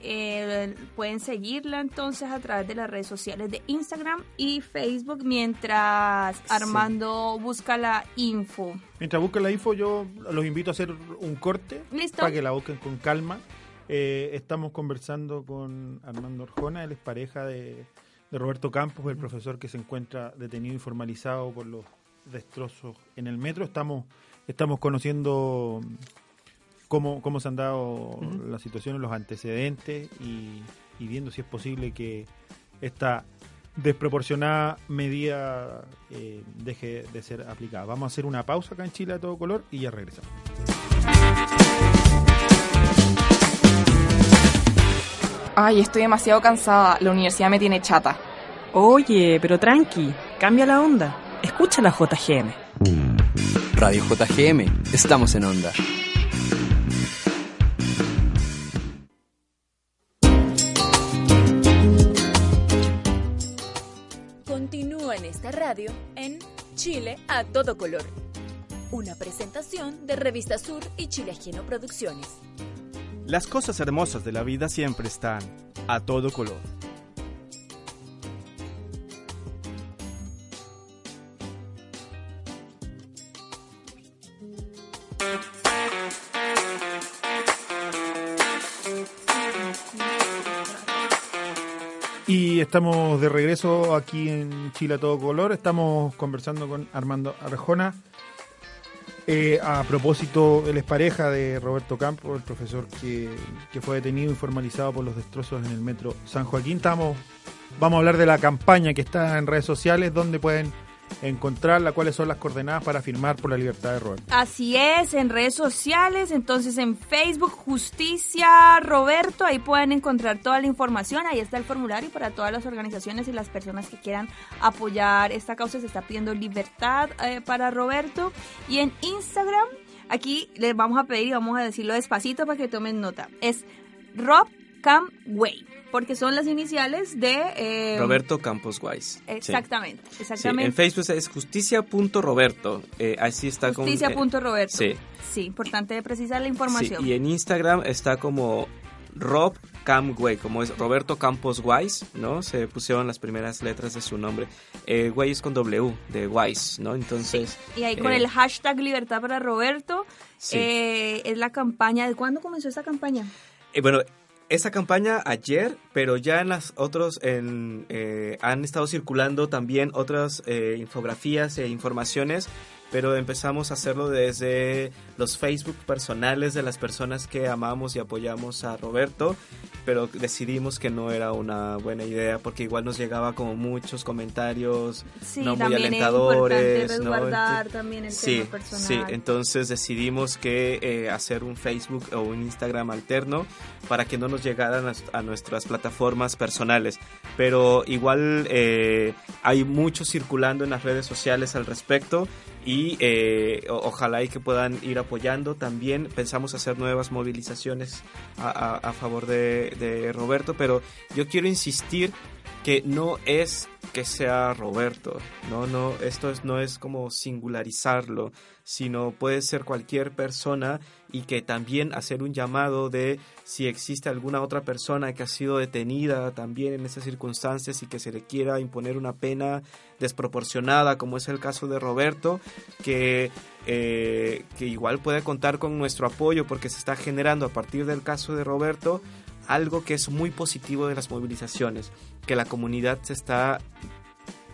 Eh, pueden seguirla entonces a través de las redes sociales de Instagram y Facebook mientras Armando busca la info. Mientras buscan la info, yo los invito a hacer un corte Listo. para que la busquen con calma. Eh, estamos conversando con Armando Orjona, él es pareja de, de Roberto Campos, el profesor que se encuentra detenido y formalizado por los destrozos en el metro. Estamos, estamos conociendo cómo, cómo se han dado las situaciones, los antecedentes y, y viendo si es posible que esta desproporcionada medida eh, deje de ser aplicada. Vamos a hacer una pausa acá en Chile a todo color y ya regresamos. Ay, estoy demasiado cansada. La universidad me tiene chata. Oye, pero tranqui, cambia la onda. Escucha la JGM. Radio JGM, estamos en onda. Radio en Chile a todo color. Una presentación de Revista Sur y Chile Ajeno Producciones. Las cosas hermosas de la vida siempre están a todo color. Estamos de regreso aquí en Chile a todo color. Estamos conversando con Armando Arjona. Eh, a propósito, él es pareja de Roberto Campos, el profesor que, que fue detenido y formalizado por los destrozos en el metro San Joaquín. Estamos, vamos a hablar de la campaña que está en redes sociales, donde pueden encontrarla, cuáles son las coordenadas para firmar por la libertad de Roberto. Así es, en redes sociales, entonces en Facebook, Justicia Roberto, ahí pueden encontrar toda la información, ahí está el formulario para todas las organizaciones y las personas que quieran apoyar esta causa, se está pidiendo libertad eh, para Roberto. Y en Instagram, aquí les vamos a pedir y vamos a decirlo despacito para que tomen nota, es Rob Cam Way porque son las iniciales de... Eh, Roberto Campos Wise. Exactamente, Sí. exactamente. Sí, en Facebook es justicia.roberto. Eh, así está con... eh, Justicia.roberto. sí. Sí, importante precisar la sí, información. y en Instagram está como Rob Camway, como es Roberto Campos Wise, ¿no? Se pusieron las primeras letras de su nombre. Eh, Way es con W, de Wise, ¿no? Entonces... Y ahí con eh, el hashtag Libertad para Roberto, Sí. eh, es la campaña. ¿De cuándo comenzó esta campaña? Eh, bueno, esa campaña ayer, pero ya en las otros en, eh, han estado circulando también otras eh, infografías e informaciones, pero empezamos a hacerlo desde los Facebook personales de las personas que amamos y apoyamos a Roberto, pero decidimos que no era una buena idea porque igual nos llegaba como muchos comentarios Sí, no muy es alentadores, ¿no? resguardar Ent- también el sí, tema personal. Sí, entonces decidimos que eh, hacer un Facebook o un Instagram alterno para que no nos llegaran a, a nuestras plataformas personales. Pero igual eh, hay mucho circulando en las redes sociales al respecto y eh, ojalá y que puedan ir apoyando. También pensamos hacer nuevas movilizaciones a favor de, de Roberto, pero yo quiero insistir que no es que sea Roberto, no, no, esto es, no es como singularizarlo, sino puede ser cualquier persona y que también hacer un llamado de si existe alguna otra persona que ha sido detenida también en esas circunstancias y que se le quiera imponer una pena desproporcionada, como es el caso de Roberto, que, eh, que igual puede contar con nuestro apoyo porque se está generando a partir del caso de Roberto algo que es muy positivo de las movilizaciones, que la comunidad se está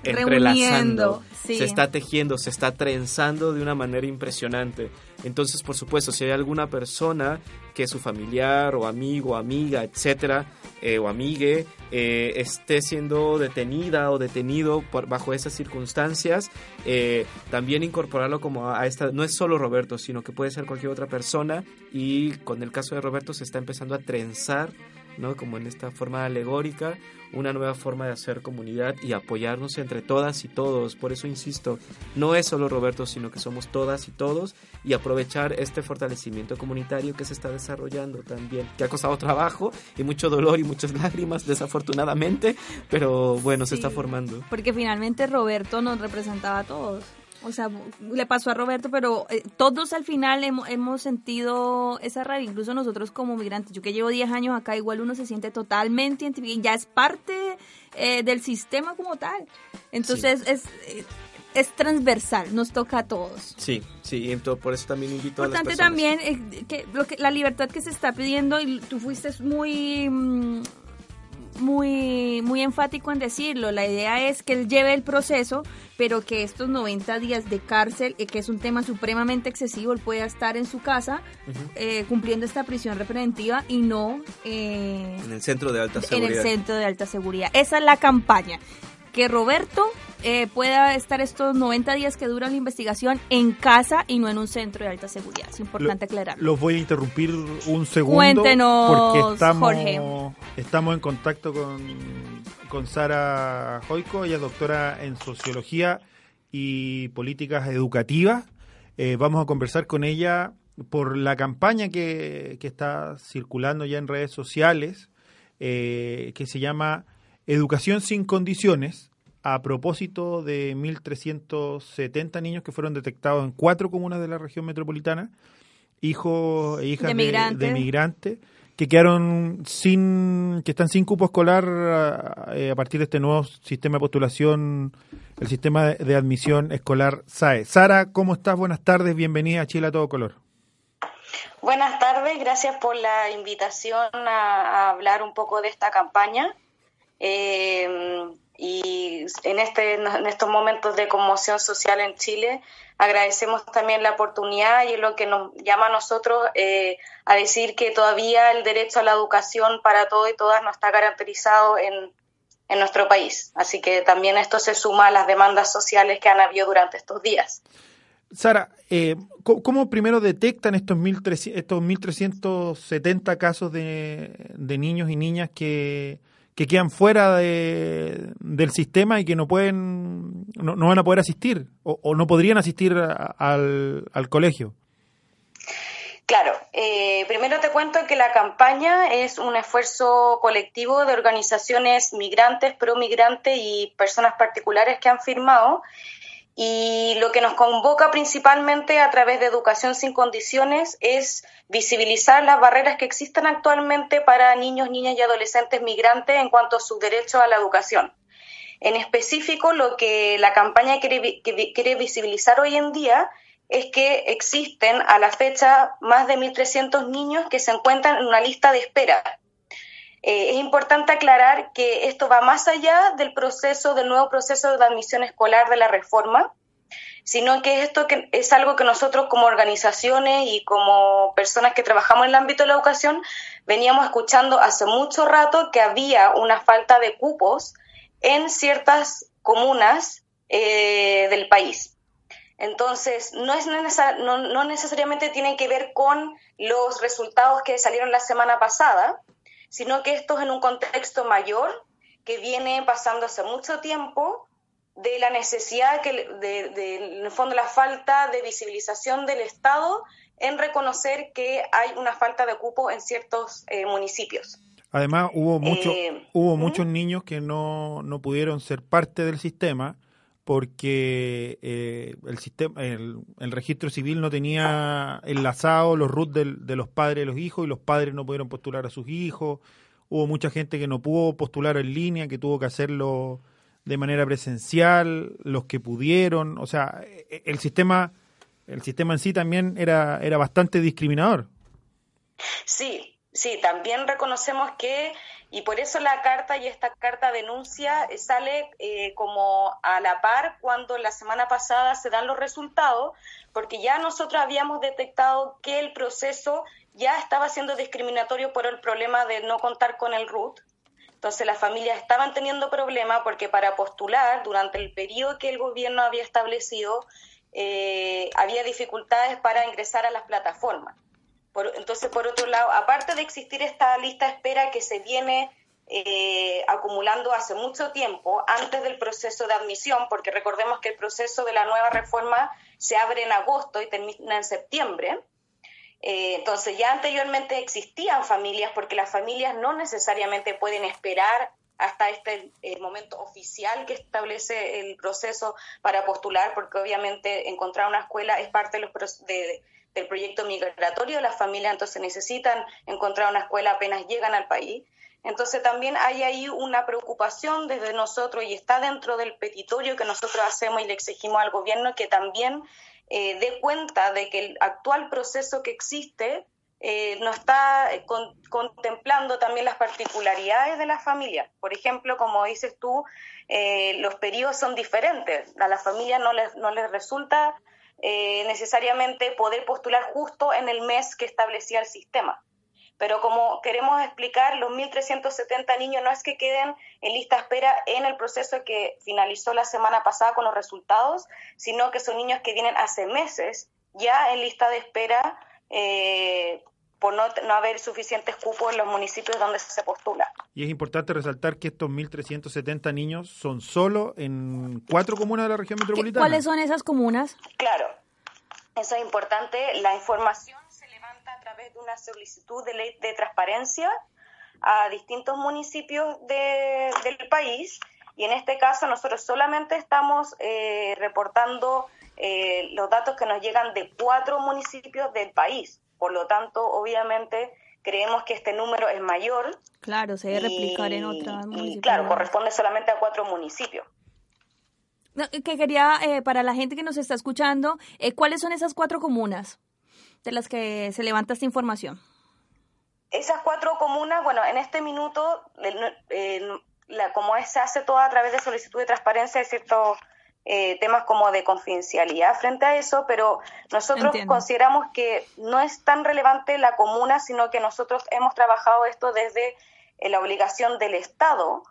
entrelazando, sí. se está tejiendo, se está trenzando de una manera impresionante. Entonces, por supuesto, si hay alguna persona que su familiar o amigo, amiga, etcétera, eh, o amigue, eh, esté siendo detenida o detenido por, bajo esas circunstancias, eh, también incorporarlo como a, a esta, no es solo Roberto, sino que puede ser cualquier otra persona y con el caso de Roberto se está empezando a trenzar, ¿no? Como en esta forma alegórica, una nueva forma de hacer comunidad y apoyarnos entre todas y todos. Por eso insisto, no es solo Roberto, sino que somos todas y todos y aprovechar este fortalecimiento comunitario que se está desarrollando también, que ha costado trabajo y mucho dolor y muchas lágrimas, desafortunadamente, pero bueno, se está formando. Porque finalmente Roberto nos representaba a todos. O sea, le pasó a Roberto, pero eh, todos al final hemos, hemos sentido esa rabia, incluso nosotros como migrantes. Yo que llevo 10 años acá, igual uno se siente totalmente identificado, ya es parte eh, del sistema como tal. Entonces es, eh, es transversal, nos toca a todos. Sí, sí, entonces por eso también invito a las Importante personas. también eh, que, lo que la libertad que se está pidiendo y tú fuiste muy mm, muy muy enfático en decirlo. La idea es que él lleve el proceso, pero que estos 90 días de cárcel, eh, que es un tema supremamente excesivo, él pueda estar en su casa eh, cumpliendo esta prisión preventiva y no eh, En el centro de alta en seguridad. el centro de alta seguridad. Esa es la campaña. Que Roberto eh, pueda estar estos 90 días que dura la investigación en casa y no en un centro de alta seguridad. Es importante aclararlo. Los voy a interrumpir un segundo Cuéntenos, porque estamos, Jorge. estamos en contacto con, con Sara Joico, ella es doctora en sociología y políticas educativas. Eh, vamos a conversar con ella por la campaña que, que está circulando ya en redes sociales, eh, que se llama Educación sin condiciones, a propósito de 1.370 niños que fueron detectados en cuatro comunas de la región metropolitana, hijos e hijas De migrantes. de migrantes, que quedaron sin, que están sin cupo escolar eh, a partir de este nuevo sistema de postulación, el sistema de, de admisión escolar SAE. Sara, ¿cómo estás? Buenas tardes, bienvenida a Chile a todo color. Buenas tardes, gracias por la invitación a, a hablar un poco de esta campaña. Eh, y en, este, en estos momentos de conmoción social en Chile. Agradecemos también la oportunidad y es lo que nos llama a nosotros eh, a decir que todavía el derecho a la educación para todos y todas no está garantizado en, en nuestro país. Así que también esto se suma a las demandas sociales que han habido durante estos días. Sara, eh, ¿cómo primero detectan estos 1.300, estos 1.370 casos de, de niños y niñas que, que quedan fuera de, del sistema y que no pueden no, no van a poder asistir o, no podrían asistir al, al, colegio? Claro, eh, primero te cuento que la campaña es un esfuerzo colectivo de organizaciones migrantes, pro migrantes y personas particulares que han firmado y lo que nos convoca principalmente a través de Educación sin Condiciones es visibilizar las barreras que existen actualmente para niños, niñas y adolescentes migrantes en cuanto a su derecho a la educación. En específico, lo que la campaña quiere, quiere visibilizar hoy en día es que existen a la fecha más de 1.300 niños que se encuentran en una lista de espera eh, es importante aclarar que esto va más allá del proceso, del nuevo proceso de admisión escolar de la reforma, sino que esto es algo que nosotros como organizaciones y como personas que trabajamos en el ámbito de la educación veníamos escuchando hace mucho rato que había una falta de cupos en ciertas comunas eh, del país. Entonces, no, es no, no necesariamente tiene que ver con los resultados que salieron la semana pasada, sino que esto es en un contexto mayor que viene pasando hace mucho tiempo de la necesidad, que, de, de, en el fondo, la falta de visibilización del Estado en reconocer que hay una falta de cupo en ciertos eh, municipios. Además, hubo, mucho, eh, hubo muchos niños que no, no pudieron ser parte del sistema porque eh, el sistema el, el, registro civil no tenía enlazado los RUT del, de los padres y los hijos y los padres no pudieron postular a sus hijos. Hubo mucha gente que no pudo postular en línea que tuvo que hacerlo de manera presencial los que pudieron. O sea e, el sistema el sistema en sí también era era bastante discriminador. Sí sí también reconocemos que y por eso la carta y esta carta denuncia eh, sale eh, como a la par cuando la semana pasada se dan los resultados, porque ya nosotros habíamos detectado que el proceso ya estaba siendo discriminatorio por el problema de no contar con el RUT. Entonces las familias estaban teniendo problemas porque para postular durante el periodo que el gobierno había establecido eh, había dificultades para ingresar a las plataformas entonces, por otro lado, aparte de existir esta lista de espera que se viene eh, acumulando hace mucho tiempo, antes del proceso de admisión, porque recordemos que el proceso de la nueva reforma se abre en agosto y termina en septiembre. Eh, entonces, ya anteriormente existían familias, porque las familias no necesariamente pueden esperar hasta este eh, momento oficial que establece el proceso para postular, porque obviamente encontrar una escuela es parte de los de, del proyecto migratorio las familias, entonces necesitan encontrar una escuela apenas llegan al país. Entonces también hay ahí una preocupación desde nosotros y está dentro del petitorio que nosotros hacemos y le exigimos al gobierno que también eh, dé cuenta de que el actual proceso que existe eh, no está eh, con, contemplando también las particularidades de las familias. Por ejemplo, como dices tú, los periodos son diferentes. A las familias no les, no les resulta eh, necesariamente poder postular justo en el mes que establecía el sistema. Pero como queremos explicar, los 1.370 niños no es que queden en lista espera en el proceso que finalizó la semana pasada con los resultados, sino que son niños que vienen hace meses ya en lista de espera eh, por no, no, haber suficientes cupos en los municipios donde se postula. Y es importante resaltar que estos 1.370 niños son solo en cuatro comunas de la región metropolitana. ¿Cuáles son esas comunas? Claro, eso es importante. La información se levanta a través de una solicitud de ley de transparencia a distintos municipios de, del país y en este caso nosotros solamente estamos eh, reportando eh, los datos que nos llegan de cuatro municipios del país por lo tanto, obviamente, creemos que este número es mayor. Claro, se debe replicar en otras municipios. Claro, corresponde solamente a cuatro municipios. que quería, eh, para la gente que nos está escuchando, eh, ¿cuáles son esas cuatro comunas de las que se levanta esta información? Esas cuatro comunas, bueno, en este minuto eh, la, como es, se hace todo a través de solicitud de transparencia, hay ciertos eh, temas como de confidencialidad frente a eso, pero nosotros Entiendo. consideramos que no es tan relevante la comuna, sino que nosotros hemos trabajado esto desde eh, la obligación del Estado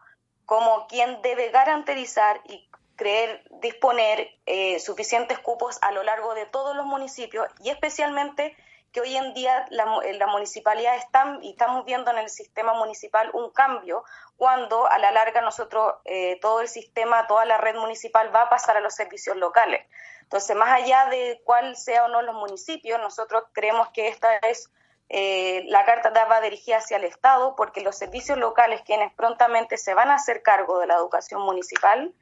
como quien debe garantizar y creer, disponer eh, suficientes cupos a lo largo de todos los municipios y especialmente que hoy en día la, mu- eh, la municipalidad está y estamos viendo en el sistema municipal un cambio cuando a la larga nosotros eh, todo el sistema, toda la red municipal va a pasar a los servicios locales. Entonces, más allá de cuál sea o no los municipios, nosotros creemos que esta es eh, la carta va dirigida hacia el Estado porque los servicios locales, quienes prontamente se van a hacer cargo de la educación municipal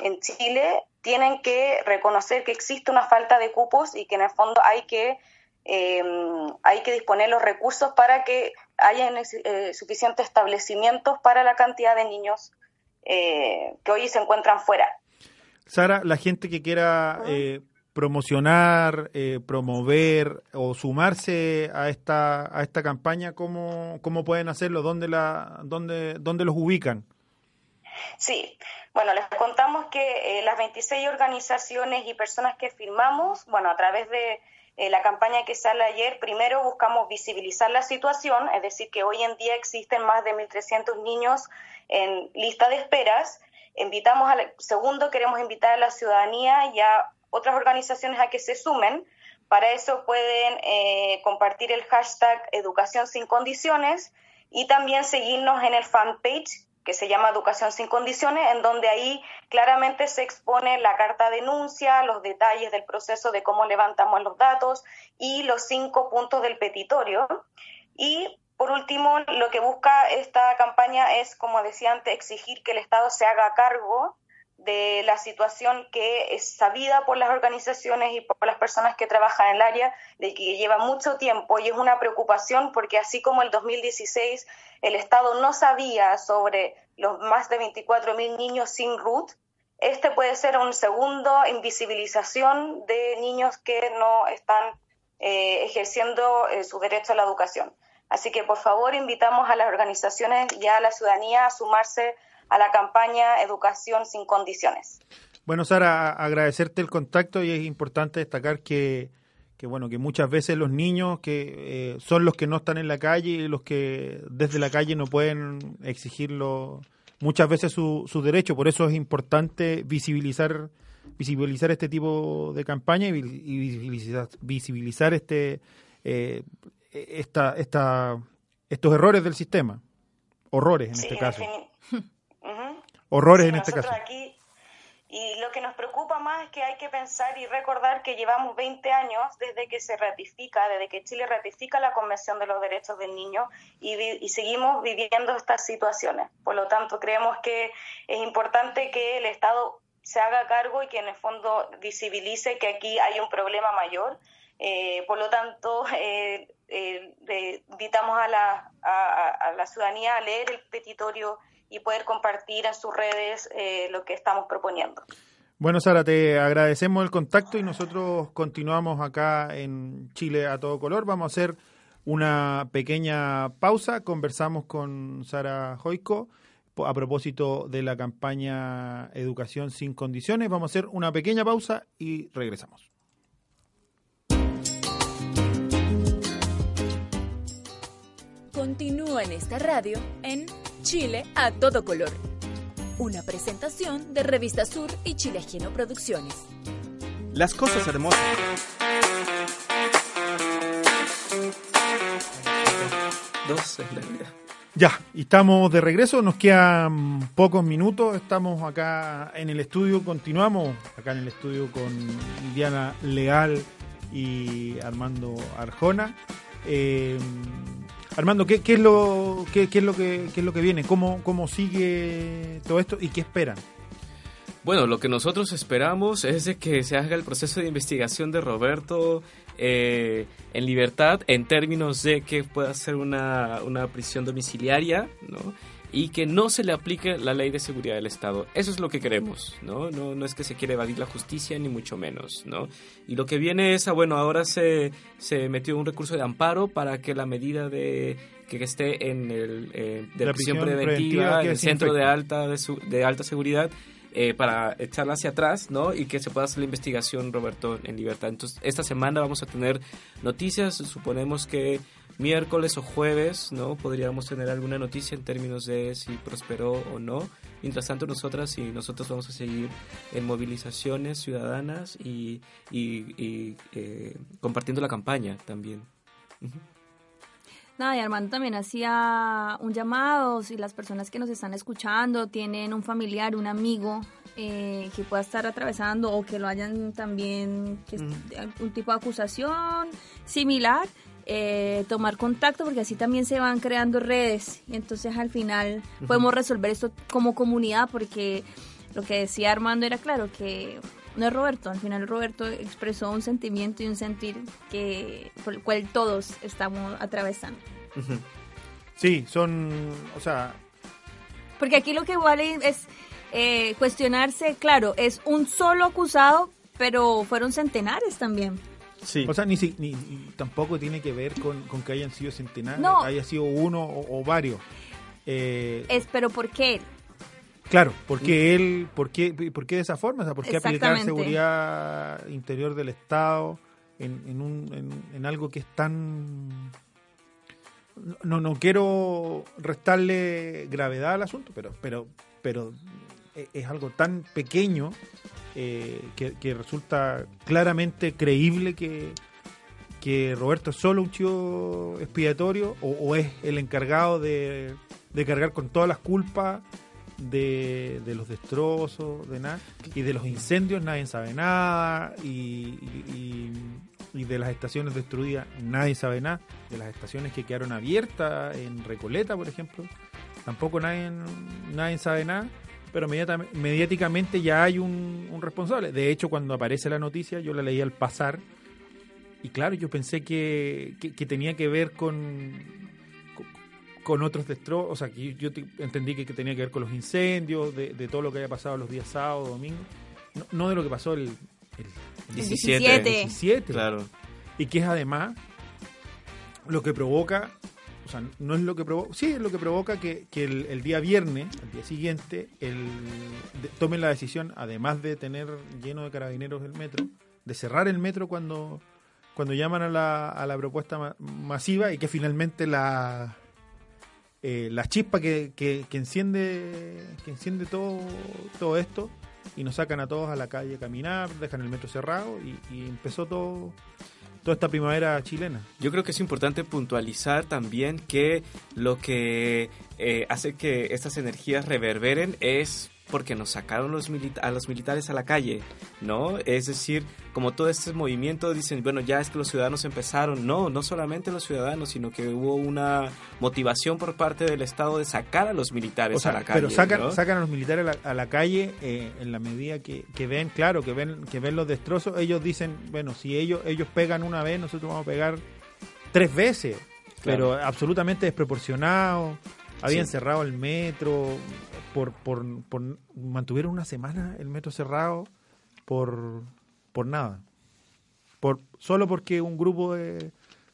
en Chile, tienen que reconocer que existe una falta de cupos y que en el fondo hay que eh, hay que disponer los recursos para que haya eh, suficientes establecimientos para la cantidad de niños eh, que hoy se encuentran fuera. Sara, la gente que quiera eh, promocionar, eh, promover o sumarse a esta a esta campaña, ¿cómo, cómo pueden hacerlo? ¿Dónde, la, dónde, ¿Dónde los ubican? Sí, bueno, les contamos que las 26 organizaciones y personas que firmamos, bueno, a través de eh, la campaña que sale ayer, primero buscamos visibilizar la situación, es decir, que hoy en día existen más de 1.300 niños en lista de esperas. Invitamos segundo, queremos invitar a la ciudadanía y a otras organizaciones a que se sumen. Para eso pueden eh, compartir el hashtag Educación sin Condiciones y también seguirnos en el fanpage que se llama Educación sin Condiciones, en donde ahí claramente se expone la carta denuncia, los detalles del proceso de cómo levantamos los datos y los cinco puntos del petitorio. Y por último, lo que busca esta campaña es, como decía antes, exigir que el Estado se haga cargo de la situación que es sabida por las organizaciones y por las personas que trabajan en el área, de que lleva mucho tiempo y es una preocupación porque así como el 2016 el Estado no sabía sobre los más de 24 mil niños sin RUT, este puede ser un segundo invisibilización de niños que no están eh, ejerciendo eh, su derecho a la educación. Así que por favor invitamos a las organizaciones y a la ciudadanía a sumarse a la campaña Educación sin Condiciones. Bueno, Sara, agradecerte el contacto y es importante destacar que, que bueno, que muchas veces los niños que eh, son los que no están en la calle y los que desde la calle no pueden exigirlo muchas veces su, su derecho. Por eso es importante visibilizar visibilizar este tipo de campaña y, vi- y visibilizar, visibilizar este eh, esta, esta, estos errores del sistema. Horrores en Sí, este caso. Horrores en este caso. aquí, y lo que nos preocupa más es que hay que pensar y recordar que llevamos 20 años desde que se ratifica, desde que Chile ratifica la Convención de los Derechos del Niño y, vi- y seguimos viviendo estas situaciones. Por lo tanto, creemos que es importante que el Estado se haga cargo y que en el fondo visibilice que aquí hay un problema mayor. Eh, por lo tanto, eh, eh, invitamos a la, a la ciudadanía a leer el petitorio y poder compartir en sus redes eh, lo que estamos proponiendo. Bueno, Sara, te agradecemos el contacto y nosotros continuamos acá en Chile a todo color. Vamos a hacer una pequeña pausa. Conversamos con Sara Joico a propósito de la campaña Educación sin Condiciones. Vamos a hacer una pequeña pausa y regresamos. Continúa en esta radio en Chile a todo color. Una presentación de Revista Sur y Chile Ajeno Producciones. Las cosas hermosas. Dos en la vida. Ya, y estamos de regreso, nos quedan pocos minutos, estamos acá en el estudio, continuamos acá en el estudio con Diana Leal y Armando Arjona. Eh, Armando, ¿qué, es lo, qué es lo que, qué es lo que viene? ¿Cómo, ¿Cómo sigue todo esto y qué esperan? Bueno, lo que nosotros esperamos es de que se haga el proceso de investigación de Roberto eh, en libertad en términos de que pueda ser una, una prisión domiciliaria, ¿no? Y que no se le aplique la ley de seguridad del Estado. Eso es lo que queremos, ¿no? No, no es que se quiere evadir la justicia, ni mucho menos, ¿no? Y lo que viene es, ah, bueno, ahora se, se metió un recurso de amparo para que la medida de que esté en el eh, de La prisión, prisión preventiva, en el centro de alta de, su- de alta seguridad eh, para echarla hacia atrás, ¿no? Y que se pueda hacer la investigación, Roberto, en libertad. Entonces, esta semana vamos a tener noticias. Suponemos que miércoles o jueves, ¿no? Podríamos tener alguna noticia en términos de si prosperó o no. Mientras tanto, nosotras y nosotros vamos a seguir en movilizaciones ciudadanas y, y- y, eh, compartiendo la campaña también. Nada, y Armando también hacía un llamado, si las personas que nos están escuchando tienen un familiar, un amigo eh, que pueda estar atravesando o que lo hayan también, que algún tipo de acusación similar, eh, tomar contacto porque así también se van creando redes y entonces al final podemos resolver esto como comunidad porque lo que decía Armando era claro que no es Roberto, al final Roberto expresó un sentimiento y un sentir que por el cual todos estamos atravesando. Sí, son, o sea, Porque aquí lo que vale es eh, cuestionarse, claro, es un solo acusado, pero fueron centenares también. O sea, ni, si- ni- ni tampoco tiene que ver con, con que hayan sido centenares, No. haya sido uno o, o varios. Eh, Es, pero ¿por qué? claro, porque él, por qué, por qué de esa forma? O sea, ¿por qué aplicar seguridad interior del Estado en, en, un, en, en algo que es tan... No, no quiero restarle gravedad al asunto, pero, pero, pero es algo tan pequeño eh, que, resulta claramente creíble que, que Roberto es solo un chivo expiatorio o, o es el encargado de, de cargar con todas las culpas de, de los destrozos, de nada, y de los incendios nadie sabe nada, y, y- y- y de las estaciones destruidas nadie sabe nada, de las estaciones que quedaron abiertas en Recoleta, por ejemplo, tampoco nadie, nadie sabe nada, pero mediáticamente ya hay un, un responsable. De hecho, cuando aparece la noticia, yo la leí al pasar, y claro, yo pensé que, que- que tenía que ver con, con, con otros destrozos, o sea, que yo, yo te- entendí que, que tenía que ver con los incendios, de, de todo lo que había pasado los días sábados, domingos, no, no de lo que pasó el, el, el 17. 17. Claro. Y que es además lo que provoca, o sea, no es lo que provoca, sí es lo que provoca que, que el, día viernes, al día siguiente, el, tomen la decisión, además de tener lleno de carabineros el metro, de cerrar el metro cuando, cuando llaman a la, a la propuesta ma- masiva y que finalmente la, eh, la chispa que, que, que enciende que enciende todo, todo esto y nos sacan a todos a la calle a caminar, dejan el metro cerrado y, y empezó todo toda esta primavera chilena. Yo creo que es importante puntualizar también que lo que eh, hace que estas energías reverberen es porque nos sacaron los a los militares a la calle, ¿no? Es decir, como todo este movimiento dicen, bueno, ya es que los ciudadanos empezaron, no, no solamente los ciudadanos, sino que hubo una motivación por parte del Estado de sacar a los militares O sea, a la calle. pero sacan, ¿no? sacan a los militares a la, a la calle eh, en la medida que, que ven, claro, que ven, que ven los destrozos. Ellos dicen, bueno, si ellos, ellos pegan una vez, nosotros vamos a pegar tres veces. Claro. Pero absolutamente desproporcionado. Habían Sí. cerrado el metro, por, por, por- mantuvieron una semana el metro cerrado por, por nada. Por, solo porque un grupo de,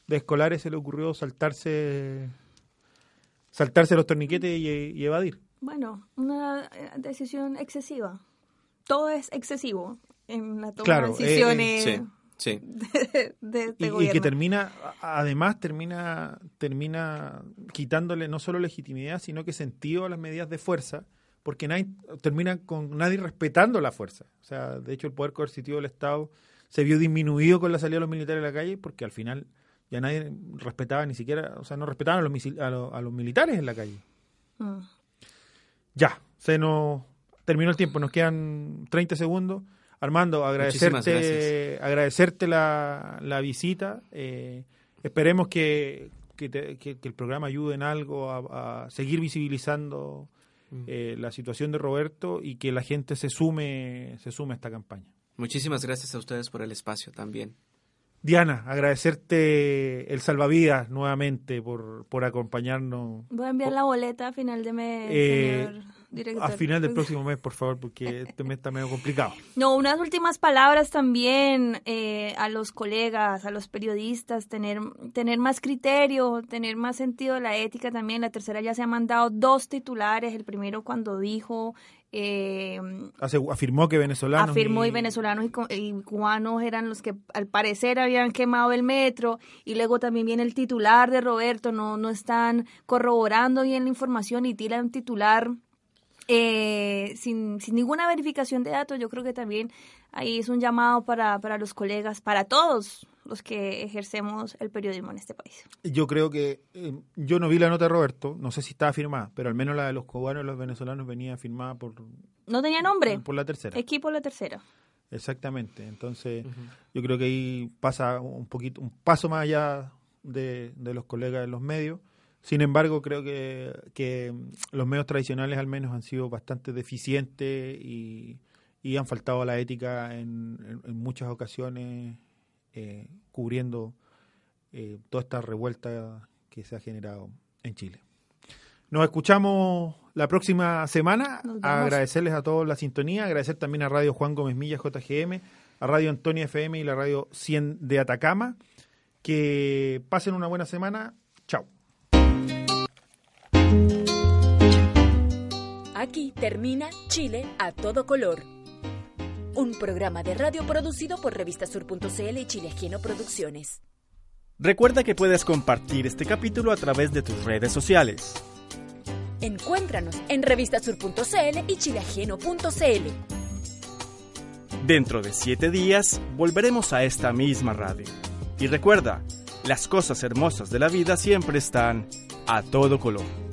de escolares se le ocurrió saltarse saltarse los torniquetes y, y evadir. Bueno, una eh, decisión excesiva. Todo es excesivo en la toma Claro, de eh, decisiones Sí, sí. de, de este Y, que termina, además termina, termina quitándole no solo legitimidad, sino que sentido a las medidas de fuerza, porque nadie, termina con nadie respetando la fuerza. O sea, de hecho el poder coercitivo del Estado se vio disminuido con la salida de los militares a la calle, porque al final ya nadie respetaba ni siquiera, o sea, no respetaban a los, misil- a los, a los militares en la calle. Mm. Ya, se nos terminó el tiempo, nos quedan 30 segundos. Armando, agradecerte, agradecerte la, la visita. eh, esperemos que, que, te- que- que el programa ayude en algo a, a seguir visibilizando eh, la situación de Roberto y que la gente se sume, se sume a esta campaña. Muchísimas gracias a ustedes por el espacio también. Diana, agradecerte el salvavidas nuevamente por, por acompañarnos. Voy a enviar la boleta a final de mes, Eh, señor director. A final del próximo mes, por favor, porque *laughs* este mes está medio complicado. No, unas últimas palabras también eh, a los colegas, a los periodistas, tener, tener más criterio, tener más sentido de la ética también. La tercera ya se ha mandado dos titulares, el primero cuando dijo... Eh, afirmó que venezolanos. afirmó y y- venezolanos y, y cubanos eran los que al parecer habían quemado el metro y luego también viene el titular de Roberto, no, no están corroborando bien la información y tiran titular eh, sin, sin ninguna verificación de datos. Yo creo que también ahí es un llamado para, para los colegas, para todos los que ejercemos el periodismo en este país. Yo creo que eh, yo no vi la nota de Roberto, no sé si estaba firmada, pero al menos la de los cubanos y los venezolanos venía firmada por, No tenía nombre. por la tercera. Equipo la tercera. Exactamente. Entonces, yo creo que ahí pasa un poquito, un paso más allá de, de los colegas de los medios. Sin embargo, creo que, que los medios tradicionales al menos han sido bastante deficientes y, y han faltado a la ética en, en- en muchas ocasiones, eh, cubriendo eh, toda esta revuelta que se ha generado en Chile. Nos escuchamos la próxima semana. Agradecerles a todos la sintonía, agradecer también a Radio Juan Gómez Milla JGM, a Radio Antonia FM y la Radio 100 de Atacama. Que pasen una buena semana. Chao. Aquí termina Chile a todo color. Un programa de radio producido por Revistasur.cl y Chile Ajeno Producciones. Recuerda que puedes compartir este capítulo a través de tus redes sociales. Encuéntranos en Revistasur.cl y chileajeno.cl. Dentro de siete días volveremos a esta misma radio. Y recuerda, las cosas hermosas de la vida siempre están a todo color.